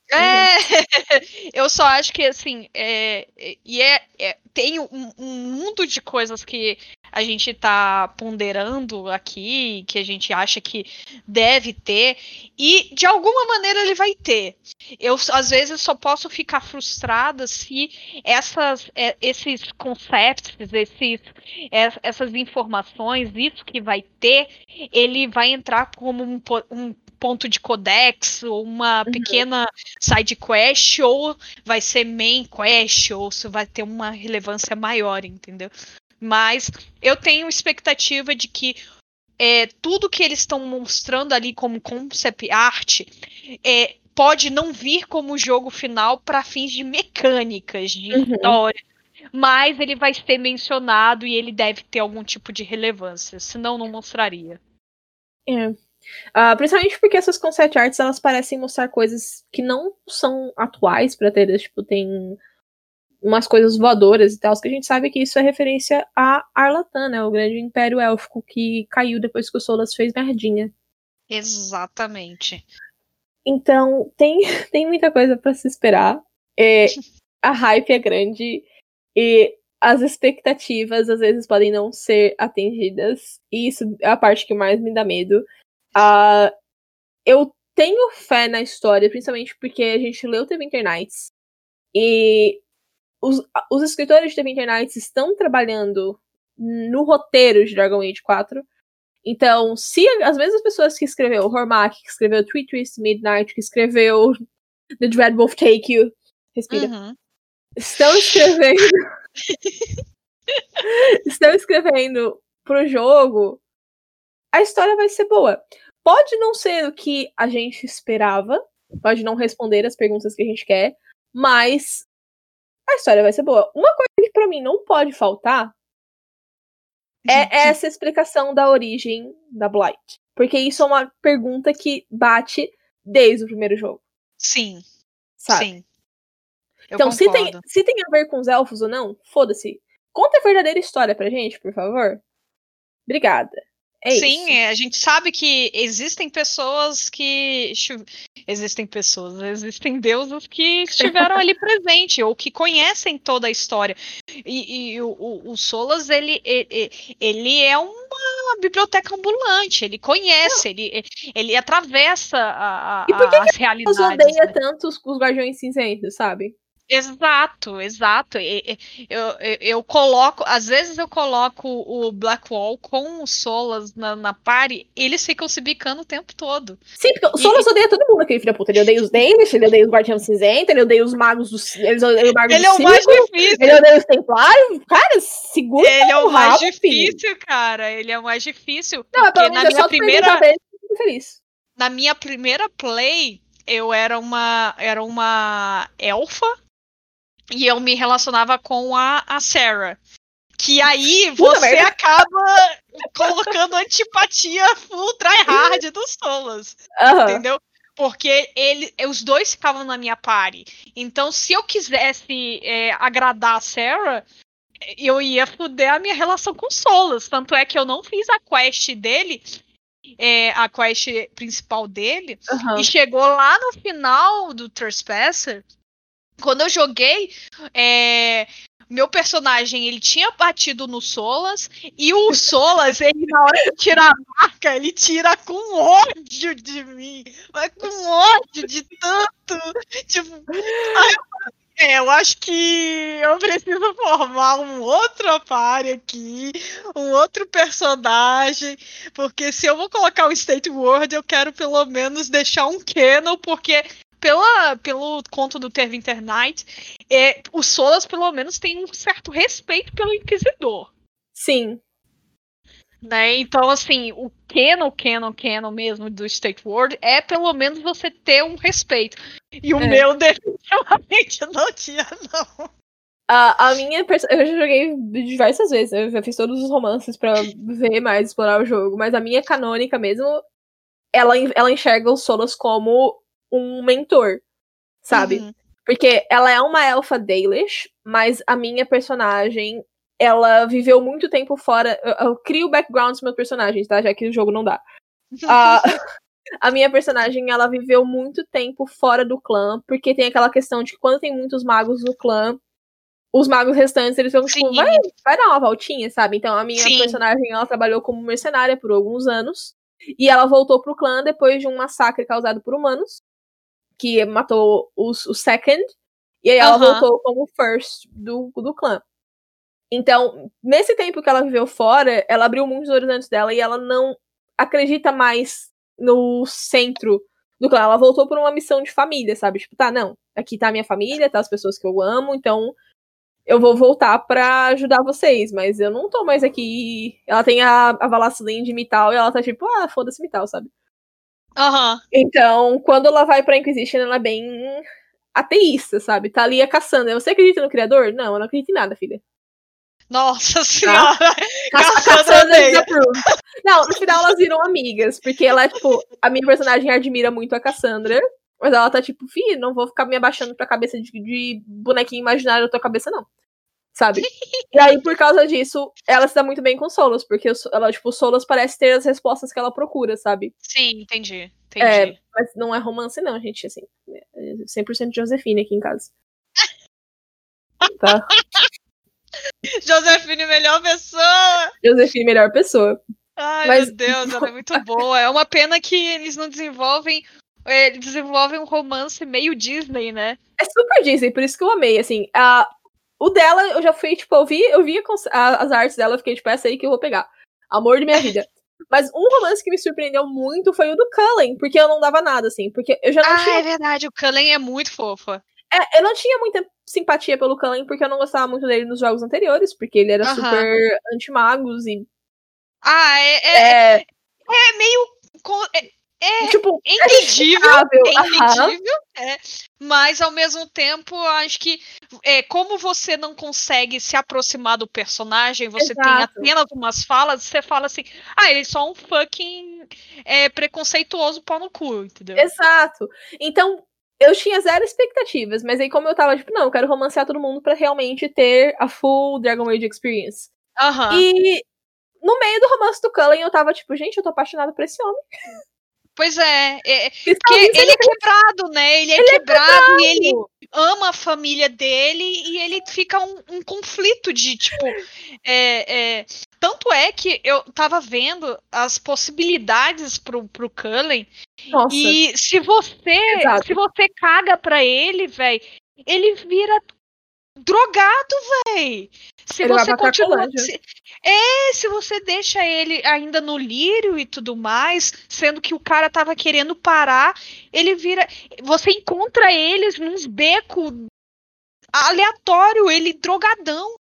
É, eu só acho que assim, é, e é, é tem um, um, mundo de coisas que a gente está ponderando aqui, que a gente acha que deve ter, e de alguma maneira ele vai ter. Eu às vezes só posso ficar frustrada se essas, é, esses conceitos, esses, é, essas informações, isso que vai ter, ele vai entrar como um, um ponto de codex, ou uma uhum. pequena side quest, ou vai ser main quest, ou se vai ter uma relevância maior, entendeu? Mas eu tenho expectativa de que é, tudo que eles estão mostrando ali como concept art é, pode não vir como jogo final para fins de mecânicas, de uhum. história. Mas ele vai ser mencionado e ele deve ter algum tipo de relevância, senão não mostraria. É. Uh, principalmente porque essas concept arts elas parecem mostrar coisas que não são atuais para ter, tipo, tem umas coisas voadoras e tal, que a gente sabe que isso é referência a Arlatan, né, o grande império élfico que caiu depois que o Solas fez merdinha. Exatamente. Então, tem, tem muita coisa para se esperar. É, a hype é grande e as expectativas às vezes podem não ser atendidas. E isso é a parte que mais me dá medo. Uh, eu tenho fé na história, principalmente porque a gente leu The Winter Nights. E os, os escritores de The Winter Nights estão trabalhando no roteiro de Dragon Age 4. Então, se as mesmas pessoas que escreveu Hormak, que escreveu Tweet Twist Midnight, que escreveu The Dread Wolf Take You, respira, uhum. estão escrevendo. estão escrevendo pro jogo, a história vai ser boa. Pode não ser o que a gente esperava, pode não responder as perguntas que a gente quer, mas a história vai ser boa. Uma coisa que para mim não pode faltar é essa explicação da origem da Blight. Porque isso é uma pergunta que bate desde o primeiro jogo. Sim. Sabe? Sim. Eu então, se tem, se tem a ver com os elfos ou não, foda-se. Conta a verdadeira história pra gente, por favor. Obrigada. É Sim, isso. É, a gente sabe que existem pessoas que. Existem pessoas, existem deuses que estiveram ali presente, ou que conhecem toda a história. E, e o, o, o, Solas, ele, ele, ele é uma biblioteca ambulante, ele conhece, ele, ele atravessa a, a, e por que as que realidades. Você odeia né? tanto os, os Guardiões Cinzentos, sabe? Exato, exato. Eu, eu, eu, coloco, às vezes eu coloco o Blackwall com o Solas na, na party, eles ficam se bicando o tempo todo. Sim, porque o Solas e... odeia todo mundo, aquele filho da puta. Ele odeia os Danish, ele odeia os Guardiões Cinzenta, ele odeia os magos dos. Ele odeia o mago ele é o mais difícil. Ele odeia os Templários. Cara, segura Ele é o mais rabo, difícil, filho. cara. Ele é o mais difícil. Não, porque na minha primeira. Feliz. Na minha primeira play, eu era uma. Era uma elfa e eu me relacionava com a, a Sarah. Que aí você acaba colocando antipatia full tryhard dos Solas. Uhum. Entendeu? Porque ele, os dois ficavam na minha party. Então, se eu quisesse é, agradar a Sarah, eu ia fuder a minha relação com Solas. Tanto é que eu não fiz a quest dele, é, a quest principal dele. Uhum. E chegou lá no final do Trespasser, quando eu joguei, é, meu personagem ele tinha batido no Solas e o Solas, ele na hora de tirar a marca, ele tira com ódio de mim, mas com ódio de tanto, tipo, é, eu acho que eu preciso formar um outro par aqui, um outro personagem, porque se eu vou colocar o State World, eu quero pelo menos deixar um canon, porque pela, pelo conto do Terwinter Knight, é, o Solas, pelo menos, tem um certo respeito pelo Inquisidor. Sim. Né? Então, assim, o canon, canon, canon mesmo do State World é pelo menos você ter um respeito. E o é. meu definitivamente não tinha, não. A, a minha eu já joguei diversas vezes, eu já fiz todos os romances para ver mais, explorar o jogo, mas a minha canônica mesmo, ela, ela enxerga os Solas como um mentor, sabe? Uhum. Porque ela é uma elfa Dalish, mas a minha personagem, ela viveu muito tempo fora. Eu, eu crio backgrounds dos meus personagens, tá? Já que o jogo não dá. uh, a minha personagem, ela viveu muito tempo fora do clã, porque tem aquela questão de que quando tem muitos magos no clã, os magos restantes, eles vão tipo, vai, vai dar uma voltinha, sabe? Então a minha Sim. personagem, ela trabalhou como mercenária por alguns anos. E ela voltou pro clã depois de um massacre causado por humanos que matou os, o Second, e aí ela uhum. voltou como First do, do clã. Então, nesse tempo que ela viveu fora, ela abriu muitos horizontes dela e ela não acredita mais no centro do clã. Ela voltou por uma missão de família, sabe? Tipo, tá, não, aqui tá a minha família, tá as pessoas que eu amo, então eu vou voltar para ajudar vocês, mas eu não tô mais aqui. Ela tem a, a Valacilin de Mital e ela tá tipo, ah, foda-se Mital, sabe? Uhum. Então, quando ela vai pra Inquisition, ela é bem ateísta, sabe? Tá ali a Cassandra. Você acredita no Criador? Não, eu não acredito em nada, filha. Nossa tá? senhora! Tá? Cassandra Não, no final elas viram amigas, porque ela é, tipo, a minha personagem admira muito a Cassandra, mas ela tá tipo, filha, não vou ficar me abaixando pra cabeça de, de bonequinho imaginário da tua cabeça, não sabe? e aí, por causa disso, ela se dá muito bem com Solos, porque ela, tipo, Solos parece ter as respostas que ela procura, sabe? Sim, entendi. entendi. É, mas não é romance, não, gente, assim. É 100% Josefine aqui em casa. tá? Josefine, melhor pessoa! Josefine, melhor pessoa. Ai, mas... meu Deus, ela é muito boa. É uma pena que eles não desenvolvem eles desenvolvem um romance meio Disney, né? É super Disney, por isso que eu amei, assim. A, o dela, eu já fui, tipo, eu vi, eu vi as artes dela, eu fiquei, tipo, essa aí que eu vou pegar. Amor de minha vida. Mas um romance que me surpreendeu muito foi o do Cullen, porque eu não dava nada, assim. Porque eu já não ah, tinha. é verdade, o Cullen é muito fofa. É, eu não tinha muita simpatia pelo Cullen, porque eu não gostava muito dele nos jogos anteriores, porque ele era uh -huh. super anti-magos e. Ah, é. É, é... é meio. É, é tipo, entendível, é entendível, é, mas ao mesmo tempo, acho que é, como você não consegue se aproximar do personagem, você Exato. tem apenas umas falas, você fala assim, ah, ele é só um fucking é, preconceituoso pau no cu, entendeu? Exato. Então, eu tinha zero expectativas, mas aí como eu tava, tipo, não, eu quero romancear todo mundo para realmente ter a full Dragon Age experience. Uhum. E no meio do romance do Cullen, eu tava tipo, gente, eu tô apaixonada por esse homem. Pois é, é porque ele é quebrado, né? Ele é, ele quebrado, é quebrado, e ele ama a família dele e ele fica um, um conflito de tipo. É, é, tanto é que eu tava vendo as possibilidades pro, pro Cullen. Nossa. E se você. Exato. Se você caga pra ele, velho, ele vira drogado, véi. Se ele você continua. Se, é, se você deixa ele ainda no lírio e tudo mais, sendo que o cara tava querendo parar, ele vira. Você encontra eles nos becos aleatório, ele drogadão.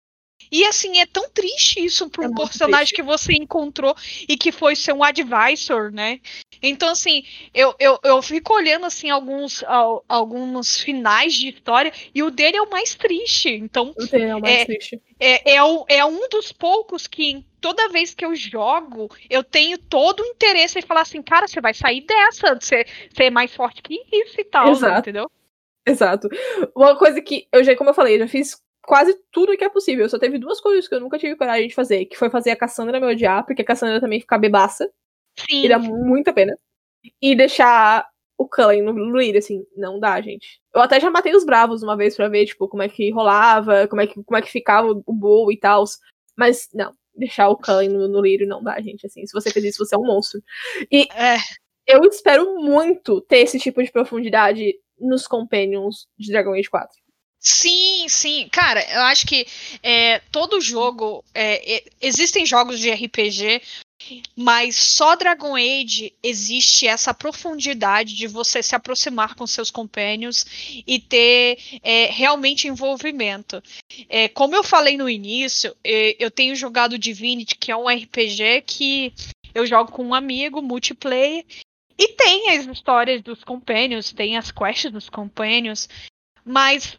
E assim, é tão triste isso para um é personagem triste. que você encontrou e que foi ser um advisor, né? Então, assim, eu, eu, eu fico olhando assim alguns, alguns finais de história e o dele é o mais triste. Então, o dele é o mais é, triste. É, é, o, é um dos poucos que toda vez que eu jogo, eu tenho todo o interesse em falar assim, cara, você vai sair dessa, você, você é mais forte que isso e tal, Exato. entendeu? Exato. Uma coisa que eu já, como eu falei, eu já fiz quase tudo que é possível. Só teve duas coisas que eu nunca tive coragem de fazer, que foi fazer a Cassandra me odiar, porque a Cassandra também fica bebaça. Sim. E dá muita pena. E deixar o Cullen no Luir, assim, não dá, gente. Eu até já matei os bravos uma vez pra ver, tipo, como é que rolava, como é que, como é que ficava o Bull e tal. Mas, não, deixar o Cullen no, no Lírio não dá, gente, assim. Se você fez isso, você é um monstro. E é. eu espero muito ter esse tipo de profundidade nos Companions de Dragon Age 4. Sim, sim. Cara, eu acho que é, todo jogo. É, existem jogos de RPG, mas só Dragon Age existe essa profundidade de você se aproximar com seus companions e ter é, realmente envolvimento. É, como eu falei no início, é, eu tenho jogado Divinity, que é um RPG que eu jogo com um amigo, multiplayer. E tem as histórias dos companions, tem as quests dos companions, mas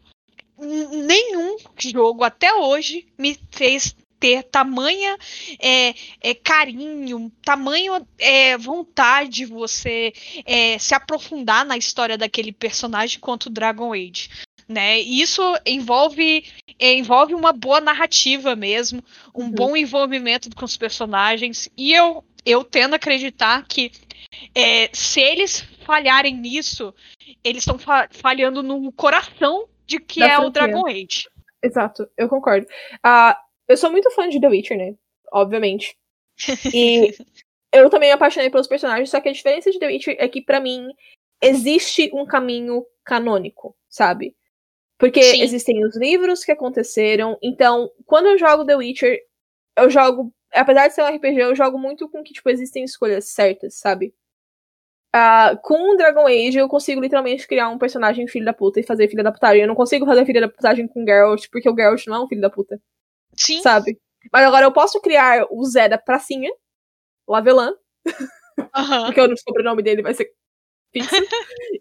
nenhum jogo até hoje me fez ter tamanha é, é, carinho, tamanho é, vontade de você é, se aprofundar na história daquele personagem quanto Dragon Age. Né? Isso envolve é, envolve uma boa narrativa mesmo, um uhum. bom envolvimento com os personagens e eu eu tendo a acreditar que é, se eles falharem nisso, eles estão fa falhando no coração de que da é franquia. o Dragon Age. Exato, eu concordo. Uh, eu sou muito fã de The Witcher, né? Obviamente. E eu também me apaixonei pelos personagens, só que a diferença de The Witcher é que, para mim, existe um caminho canônico, sabe? Porque Sim. existem os livros que aconteceram. Então, quando eu jogo The Witcher, eu jogo. Apesar de ser um RPG, eu jogo muito com que, tipo, existem escolhas certas, sabe? Uh, com Dragon Age, eu consigo literalmente criar um personagem filho da puta e fazer filho da putagem. Eu não consigo fazer filho da putagem com Geralt, porque o Geralt não é um filho da puta. Sim. Sabe? Mas agora eu posso criar o Zé da pracinha, o Avelan. Uhum. porque o sobrenome dele vai ser fixo.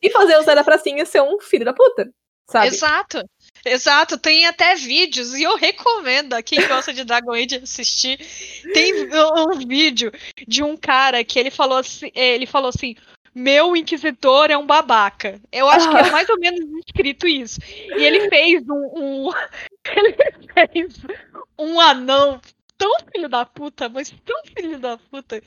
e fazer o Zé da pracinha ser um filho da puta. Sabe? Exato. Exato, tem até vídeos, e eu recomendo a quem gosta de Dragon Age assistir. Tem um vídeo de um cara que ele falou assim, ele falou assim: meu inquisitor é um babaca. Eu acho que é mais ou menos escrito isso. E ele fez um, um ele fez um anão tão filho da puta, mas tão filho da puta.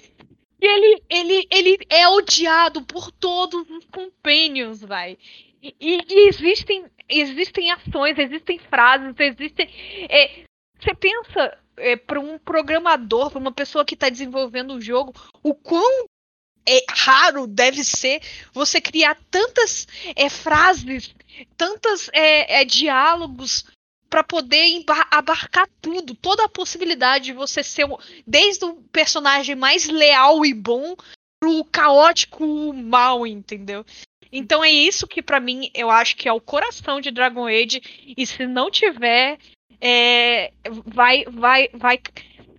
E ele, ele, ele é odiado por todos os companions, vai. E, e, existem, existem ações, existem frases, existem. É, você pensa é, para um programador, para uma pessoa que está desenvolvendo o jogo, o quão é raro deve ser você criar tantas é, frases, tantos é, é, diálogos para poder abarcar tudo, toda a possibilidade de você ser desde o personagem mais leal e bom pro caótico mal, entendeu? Então é isso que para mim eu acho que é o coração de Dragon Age e se não tiver é, vai, vai, vai,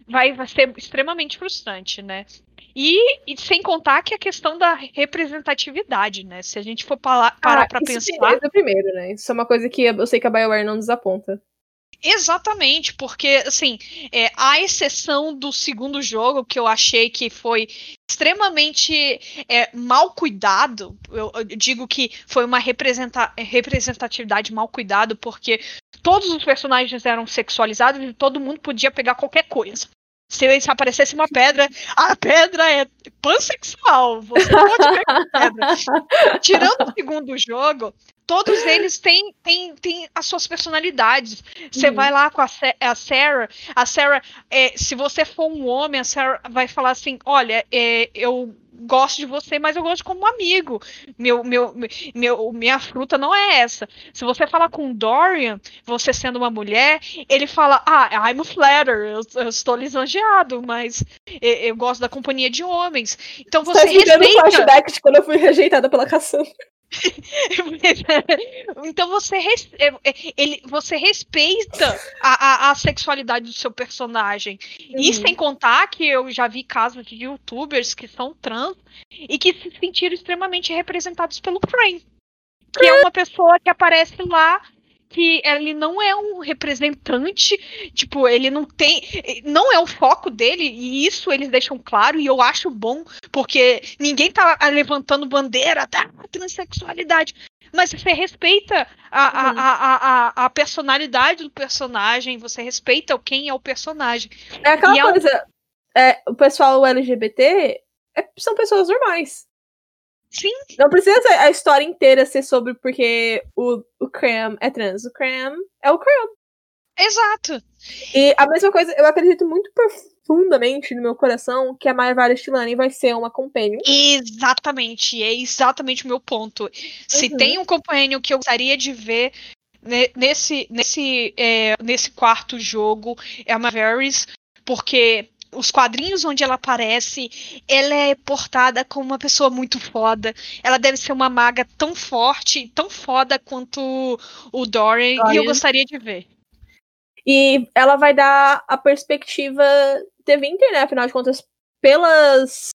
vai, vai ser extremamente frustrante, né? E, e, sem contar que a questão da representatividade, né? Se a gente for parar, parar ah, para pensar. Isso é primeiro, né? Isso é uma coisa que eu sei que a BioWare não desaponta. Exatamente, porque assim, é, a exceção do segundo jogo, que eu achei que foi extremamente é, mal cuidado, eu, eu, digo que foi uma representa representatividade mal cuidado, porque todos os personagens eram sexualizados e todo mundo podia pegar qualquer coisa. Se, se aparecesse uma pedra, a pedra é pansexual. Você pode pegar pedra. Tirando o segundo jogo, todos eles têm, têm, têm as suas personalidades. Você uhum. vai lá com a, a Sarah, a Sarah, é, se você for um homem, a Sarah vai falar assim: olha, é, eu gosto de você, mas eu gosto como amigo. Meu, meu, meu, minha fruta não é essa. Se você falar com Dorian, você sendo uma mulher, ele fala: Ah, I'm flatter, eu, eu estou lisonjeado, mas eu, eu, gosto da companhia de homens. Então você, você tá respeita. flashback de quando eu fui rejeitada pela Cassandra. então você, res, é, é, ele, você respeita a, a, a, sexualidade do seu personagem. Uhum. E sem contar que eu já vi casos de youtubers que são trans e que se sentiram extremamente representados pelo Crane. Que é uma pessoa que aparece lá que ele não é um representante, tipo, ele não tem, não é o foco dele, e isso eles deixam claro, e eu acho bom, porque ninguém tá levantando bandeira da transexualidade, mas você respeita a, a, uhum. a, a, a, personalidade do personagem, você respeita quem é o personagem. É aquela e coisa, é, o pessoal LGBT é, são pessoas normais. Sim. Não precisa a história inteira ser sobre porque o, o Cram é trans. O Cram é o Cram. Exato. E a mesma coisa, eu acredito muito profundamente no meu coração que a Maya Varastilani vai ser uma companion. Exatamente, é exatamente o meu ponto. Se uhum. tem um companion que eu gostaria de ver nesse, nesse, é, nesse quarto jogo, é a Mavaris, porque os quadrinhos onde ela aparece, ela é portada como uma pessoa muito foda. Ela deve ser uma maga tão forte, tão foda quanto o Dorian, Dorian. e eu gostaria de ver. E ela vai dar a perspectiva de Winter, né? Afinal de contas, pelas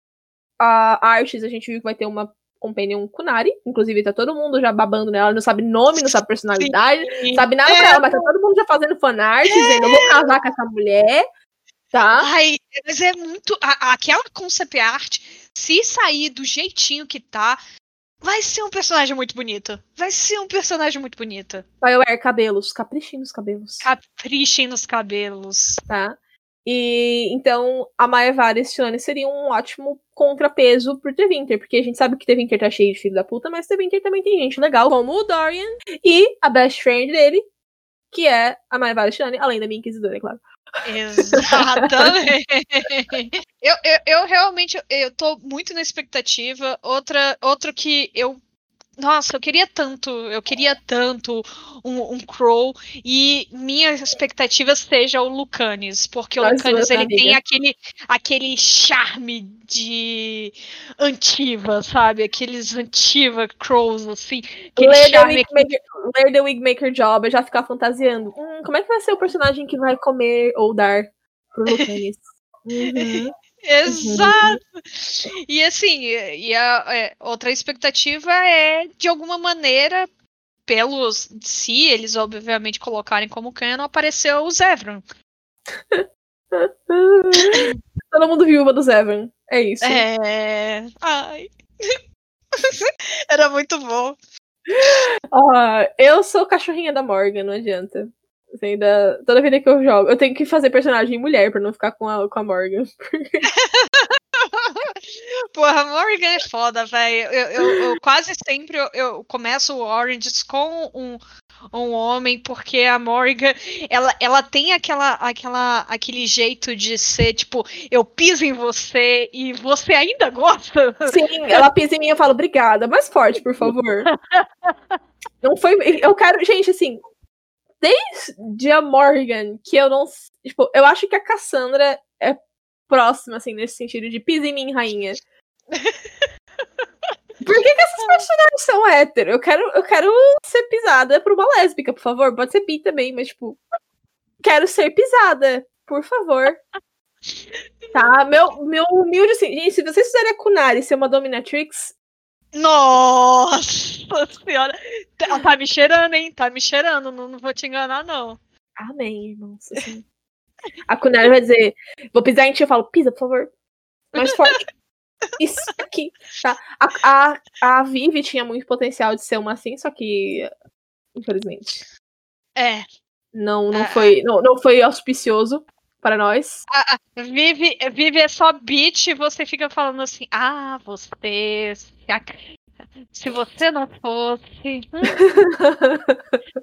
uh, artes, a gente viu que vai ter uma Companion Kunari. Inclusive, tá todo mundo já babando nela. Ela não sabe nome, não sabe personalidade, não sabe nada é. pra ela, mas tá todo mundo já fazendo fanart, é. dizendo: eu vou casar com essa mulher. Tá. Ai, mas é muito. A, aquela concept art, se sair do jeitinho que tá, vai ser um personagem muito bonito. Vai ser um personagem muito bonito. BioWare, cabelos. Caprichem nos cabelos. Caprichem nos cabelos. Tá. E então a Maya Varys Tiane seria um ótimo contrapeso pro The Winter, porque a gente sabe que The Winter tá cheio de filho da puta, mas The Winter também tem gente legal, como o Dorian e a best friend dele, que é a Maya Varys Tiane, além da minha inquisidora, é claro. Exatamente. eu, eu, eu realmente eu tô muito na expectativa. Outra, outro que eu nossa, eu queria tanto, eu queria tanto um, um Crow e minha expectativa seja o Lucanis, porque o Lucanis ele tem aquele, aquele charme de Antiva, sabe? Aqueles Antiva Crows, assim. Ler the, Wigmaker, ler the Wigmaker Job, eu já ficar fantasiando. Hum, como é que vai ser o personagem que vai comer ou dar pro Lucanis? uhum. Exato! E assim, e a, é, outra expectativa é, de alguma maneira, pelos se eles obviamente colocarem como canon, apareceu o Zevran. Todo mundo viúva do Zevran. É isso. É. Ai. Era muito bom. Uh, eu sou cachorrinha da Morgan, não adianta. Ainda, toda vida que eu jogo, eu tenho que fazer personagem mulher pra não ficar com a, com a Morgan. Porra, a Morgan é foda, velho. Eu, eu, eu, quase sempre eu, eu começo o Oranges com um, um homem, porque a Morgan, ela, ela tem aquela, aquela, aquele jeito de ser, tipo, eu piso em você e você ainda gosta. Sim, ela pisa em mim e eu falo, obrigada, mais forte, por favor. Não foi. Eu quero. Gente, assim, desde a Morgan, que eu não. Tipo, eu acho que a Cassandra é próxima, assim, nesse sentido de pisa em mim, rainha. Por que, que essas personagens são hétero? Eu quero, eu quero ser pisada por uma lésbica, por favor. Pode ser pi também, mas, tipo, quero ser pisada, por favor. Tá, meu, meu humilde assim. Gente, se vocês fizerem a Kunari ser uma dominatrix. Nossa senhora! Tá, tá me cheirando, hein? Tá me cheirando, não, não vou te enganar, não. Amém, irmãos. Assim. A Kunari vai dizer: Vou pisar em ti, eu falo, pisa, por favor. Mais forte. Isso aqui, tá? A, a, a Vivi tinha muito potencial de ser uma assim, só que. Infelizmente. É. Não, não, ah, foi, não, não foi auspicioso para nós. Ah, vive, vive é só beat e você fica falando assim, ah, você. Se você não fosse.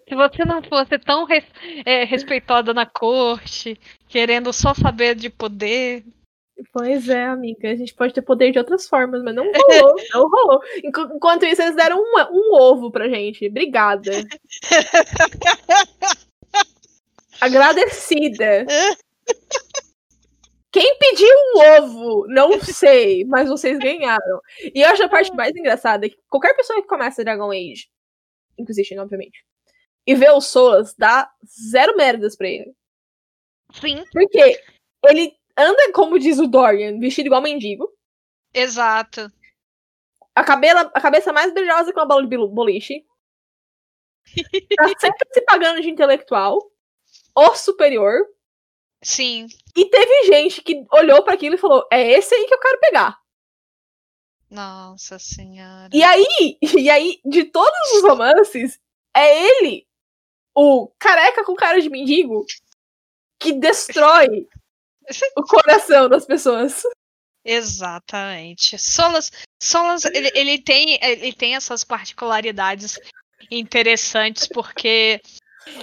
se você não fosse tão res, é, respeitada na corte, querendo só saber de poder. Pois é, amiga. A gente pode ter poder de outras formas, mas não rolou. não rolou. Enquanto isso, eles deram um, um ovo pra gente. Obrigada. Agradecida. Quem pediu um ovo? Não sei, mas vocês ganharam. E eu acho a parte mais engraçada que qualquer pessoa que começa Dragon Age, Inquisition, obviamente, e vê o Solas, dá zero merdas pra ele. Sim. Porque ele anda, como diz o Dorian, vestido igual mendigo. Exato. A, cabela, a cabeça mais brilhosa que uma bola de boliche. tá sempre se pagando de intelectual. O superior. Sim. E teve gente que olhou para aquilo e falou: é esse aí que eu quero pegar. Nossa senhora. E aí, e aí, de todos os romances, é ele, o careca com cara de mendigo, que destrói o coração das pessoas. Exatamente. Solas, Solas ele, ele, tem, ele tem essas particularidades interessantes, porque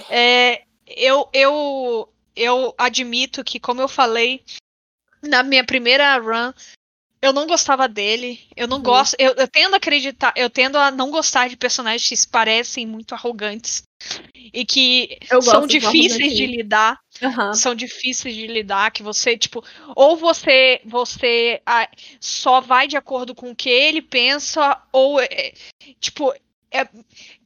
é, eu, eu, eu admito que, como eu falei na minha primeira run, eu não gostava dele. Eu não uhum. gosto. Eu, eu, tendo a acreditar, eu tendo a não gostar de personagens que se parecem muito arrogantes e que são difíceis de lidar. Uhum. São difíceis de lidar, que você, tipo, ou você você ah, só vai de acordo com o que ele pensa, ou é, tipo, é,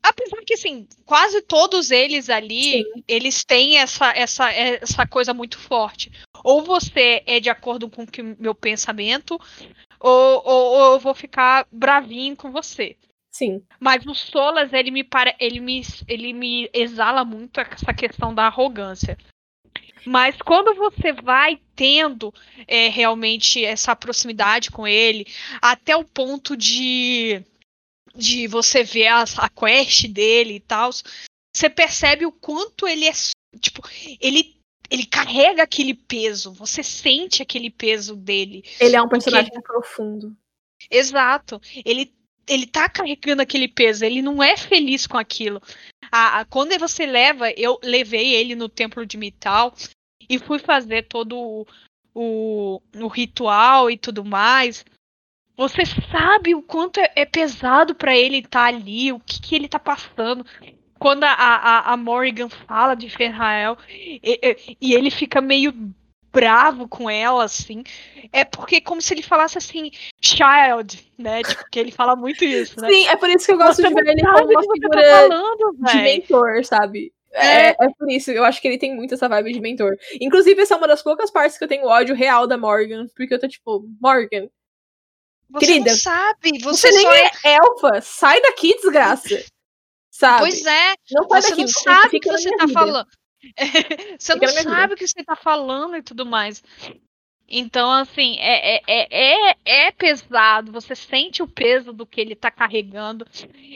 apesar que assim, quase todos eles ali, Sim. eles têm essa, essa, essa coisa muito forte. Ou você é de acordo com o meu pensamento, ou, ou, ou, eu vou ficar bravinho com você. Sim. Mas o Solas, ele me, para, ele me, ele me exala muito essa questão da arrogância. Mas quando você vai tendo é, realmente essa proximidade com ele, até o ponto de de você ver a, a quest dele e tal, você percebe o quanto ele é. Tipo, ele, ele carrega aquele peso, você sente aquele peso dele. Ele é um personagem profundo. Exato. Ele, ele tá carregando aquele peso, ele não é feliz com aquilo. A, a, quando você leva, eu levei ele no templo de Mital e fui fazer todo o, o, o ritual e tudo mais. Você sabe o quanto é, é pesado para ele estar tá ali, o que, que ele tá passando. Quando a, a, a Morrigan fala de Ferrael e, e, ele fica meio bravo com ela, assim, é porque é como se ele falasse assim, child, né? Tipo, que ele fala muito isso, né? Sim, é por isso que eu gosto Você de ver ele como uma tá figura tá falando, de mentor, sabe? É, é, por isso, eu acho que ele tem muito essa vibe de mentor. Inclusive, essa é uma das poucas partes que eu tenho ódio real da Morgan, porque eu tô tipo, Morgan, você Querida, não sabe. Você, você nem é... é elfa. Sai daqui, desgraça. Sabe? Pois é. Não você daqui, não sabe o que você tá vida. falando. você fica não sabe o que você tá falando e tudo mais. Então, assim, é, é, é, é, é pesado. Você sente o peso do que ele tá carregando.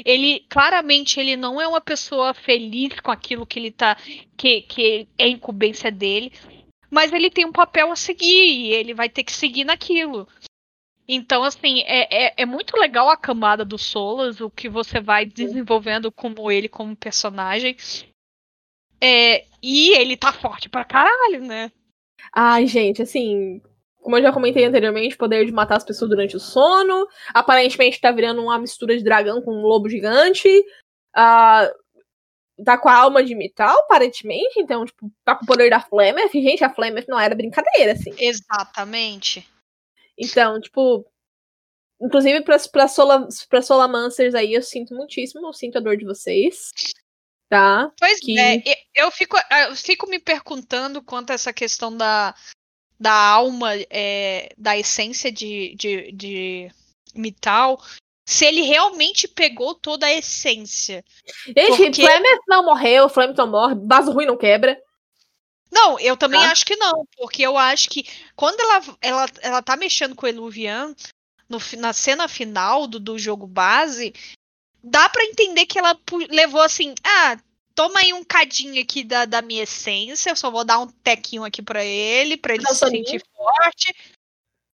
Ele, claramente, ele não é uma pessoa feliz com aquilo que ele tá. que, que é incumbência dele. Mas ele tem um papel a seguir e ele vai ter que seguir naquilo. Então, assim, é, é, é, muito legal a camada do Solas, o que você vai desenvolvendo como ele como personagem. É, e ele tá forte pra caralho, né? Ai, gente, assim, como eu já comentei anteriormente, poder de matar as pessoas durante o sono. Aparentemente tá virando uma mistura de dragão com um lobo gigante. Uh, tá com a alma de metal, aparentemente, então, tipo, tá com o poder da Flameth. Gente, a Flameth não era brincadeira, assim. Exatamente. Então, tipo, inclusive pra, pra, Sola, pra Solamancers aí, eu sinto muitíssimo, eu sinto a dor de vocês. Tá? Pois que... é, eu fico, eu fico me perguntando quanto a essa questão da, da alma, é, da essência de, de, de metal, se ele realmente pegou toda a essência. Gente, porque... Flameth não morreu, Flamington morre, vaso ruim não quebra. Não, eu também ah. acho que não, porque eu acho que quando ela, ela, ela tá mexendo com o Eluvian no, na cena final do, do jogo base, dá para entender que ela levou assim, ah, toma aí um cadinho aqui da, da minha essência, eu só vou dar um tequinho aqui para ele, para ele não, se sentir forte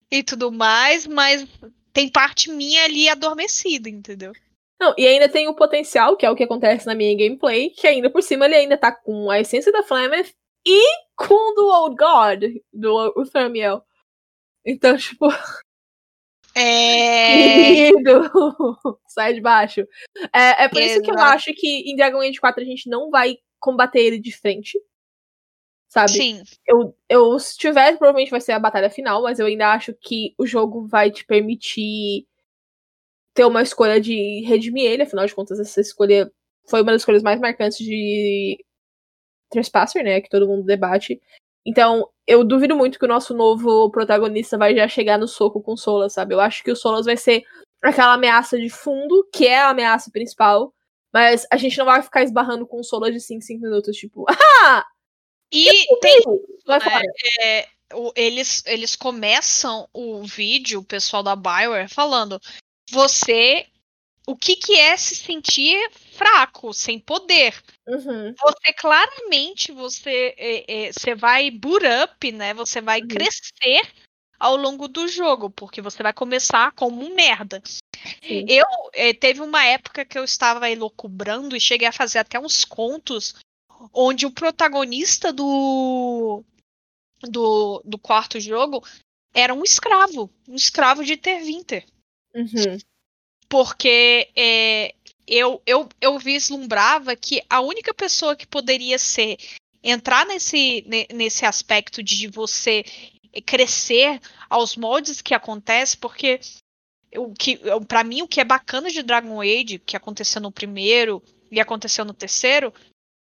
e tudo mais, mas tem parte minha ali adormecida, entendeu? Não, e ainda tem o potencial, que é o que acontece na minha gameplay, que ainda por cima ele ainda tá com a essência da Flameth e com do Old God, do Uthermiel. Então, tipo. É. Querido, sai de baixo. É, é por Exato. isso que eu acho que em Dragon Age 4 a gente não vai combater ele de frente sabe? Sim. Eu, eu, se tiver, provavelmente vai ser a batalha final, mas eu ainda acho que o jogo vai te permitir ter uma escolha de redimir ele, afinal de contas, essa escolha foi uma das escolhas mais marcantes de Trespasser, né? Que todo mundo debate. Então, eu duvido muito que o nosso novo protagonista vai já chegar no soco com o Solas, sabe? Eu acho que o Solas vai ser aquela ameaça de fundo, que é a ameaça principal, mas a gente não vai ficar esbarrando com o Solas de 5, 5 minutos, tipo, ah! E tem. Né, é, eles, eles começam o vídeo, o pessoal da Bioware, falando: você. O que, que é se sentir fraco, sem poder? Uhum. Você claramente você, é, é, você vai boot up, né? Você vai uhum. crescer ao longo do jogo, porque você vai começar como um merda. Sim. Eu é, teve uma época que eu estava elocubrando e cheguei a fazer até uns contos onde o protagonista do, do, do quarto jogo era um escravo, um escravo de Tervinter. Uhum. Porque é, eu, eu, eu vislumbrava que a única pessoa que poderia ser entrar nesse, nesse aspecto de você crescer aos moldes que acontece, porque o que para mim o que é bacana de Dragon Age, que aconteceu no primeiro e aconteceu no terceiro,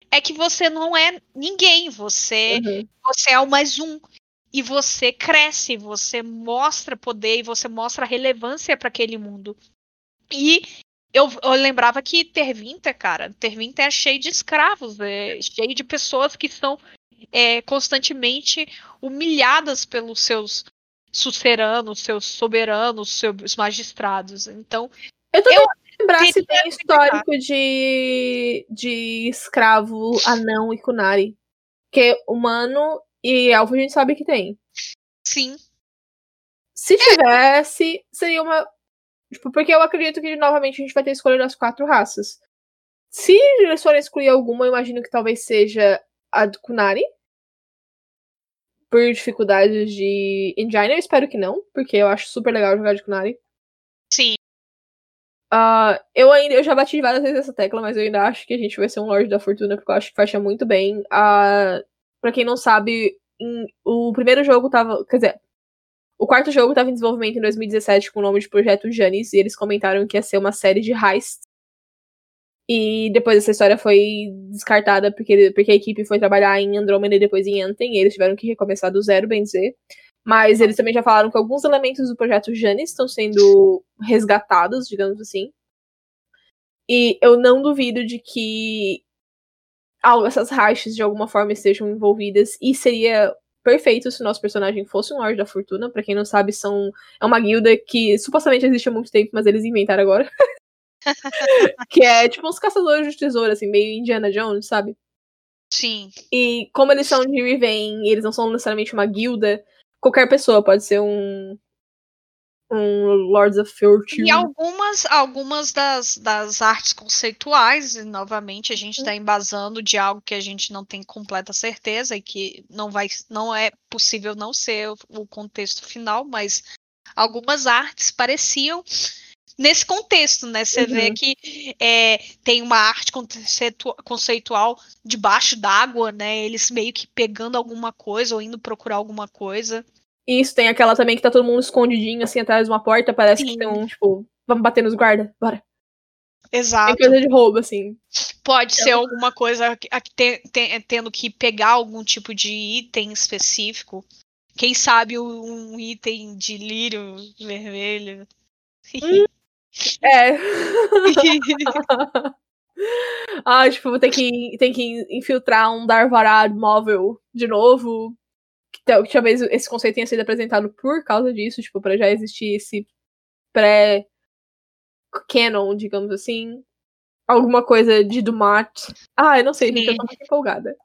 é que você não é ninguém, você, uhum. você é o mais um. E você cresce, você mostra poder e você mostra relevância para aquele mundo. E eu, eu, lembrava que Tervinter, cara, Tervinter é cheio de escravos, é cheio de pessoas que são é, constantemente humilhadas pelos seus suceranos, seus soberanos, seus magistrados. Então, eu, eu lembrar se tem histórico de, de escravo, anão e kunari. Porque humano e elfo a gente sabe que tem. Sim. Se é. tivesse, seria uma. Tipo, porque eu acredito que novamente a gente vai ter escolha das quatro raças. Se eles forem excluir alguma, eu imagino que talvez seja a do Kunari. Por dificuldades de engine, eu espero que não, porque eu acho super legal jogar de Kunari. Sim. Uh, eu ainda eu já bati várias vezes essa tecla, mas eu ainda acho que a gente vai ser um Lorde da Fortuna, porque eu acho que fecha muito bem. Uh, pra quem não sabe, em, o primeiro jogo tava. Quer dizer, o quarto jogo tava em desenvolvimento em 2017 com o nome de Projeto Janis, e eles comentaram que ia ser uma série de heists. E depois essa história foi descartada porque, porque a equipe foi trabalhar em Andromeda e depois em Anthem, e eles tiveram que recomeçar do zero, bem dizer. Mas eles também já falaram que alguns elementos do projeto Janis estão sendo resgatados, digamos assim. E eu não duvido de que essas rachas de alguma forma estejam envolvidas. E seria perfeito se o nosso personagem fosse um Lorde da Fortuna. Para quem não sabe, são é uma guilda que supostamente existe há muito tempo, mas eles inventaram agora. que é tipo uns caçadores de tesouro, assim, meio Indiana Jones, sabe? Sim. E como eles são de Riven, eles não são necessariamente uma guilda, qualquer pessoa pode ser um um Lords of Fortune. E algumas, algumas das, das artes conceituais, e novamente a gente está embasando de algo que a gente não tem completa certeza e que não vai não é possível não ser o, o contexto final, mas algumas artes pareciam nesse contexto, né? Você uhum. vê que é, tem uma arte conceitual debaixo d'água, né? Eles meio que pegando alguma coisa ou indo procurar alguma coisa. Isso, tem aquela também que tá todo mundo escondidinho, assim, atrás de uma porta, parece Sim. que tem um, tipo, vamos bater nos guardas, bora. Exato. Tem coisa de roubo, assim. Pode então... ser alguma coisa tem, tem, tendo que pegar algum tipo de item específico. Quem sabe um item de lírio vermelho. Hum, é. ah, tipo, vou ter que, ter que infiltrar um Darvarad móvel de novo. Que talvez esse conceito tenha sido apresentado por causa disso, tipo, pra já existir esse pré-canon, digamos assim. Alguma coisa de Dumat. Ah, eu não sei, gente, eu tô muito empolgada.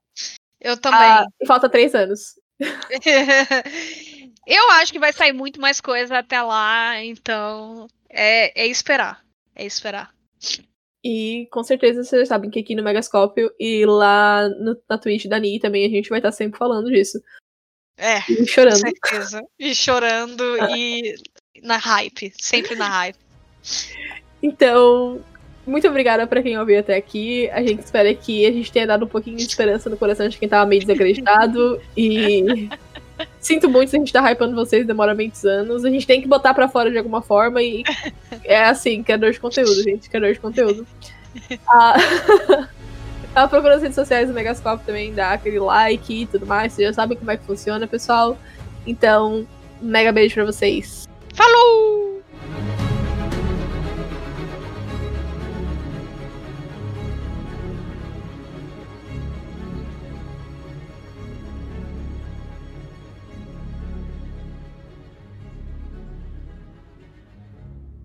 Eu também. Ah, falta três anos. eu acho que vai sair muito mais coisa até lá, então é, é esperar. É esperar. E com certeza vocês sabem que aqui no Megascópio e lá no, na Twitch da Ni também a gente vai estar sempre falando disso. É, e chorando. Com certeza. E chorando e na hype. Sempre na hype. Então, muito obrigada para quem ouviu até aqui. A gente espera que a gente tenha dado um pouquinho de esperança no coração de quem tava meio desacreditado. e sinto muito se a gente tá hypando vocês, demora muitos anos. A gente tem que botar para fora de alguma forma e é assim, criador de conteúdo, gente, criador de conteúdo. Ah, Tava procurando as redes sociais do Megascope também, dá aquele like e tudo mais. Vocês já sabem como é que funciona, pessoal. Então, um mega beijo pra vocês. Falou!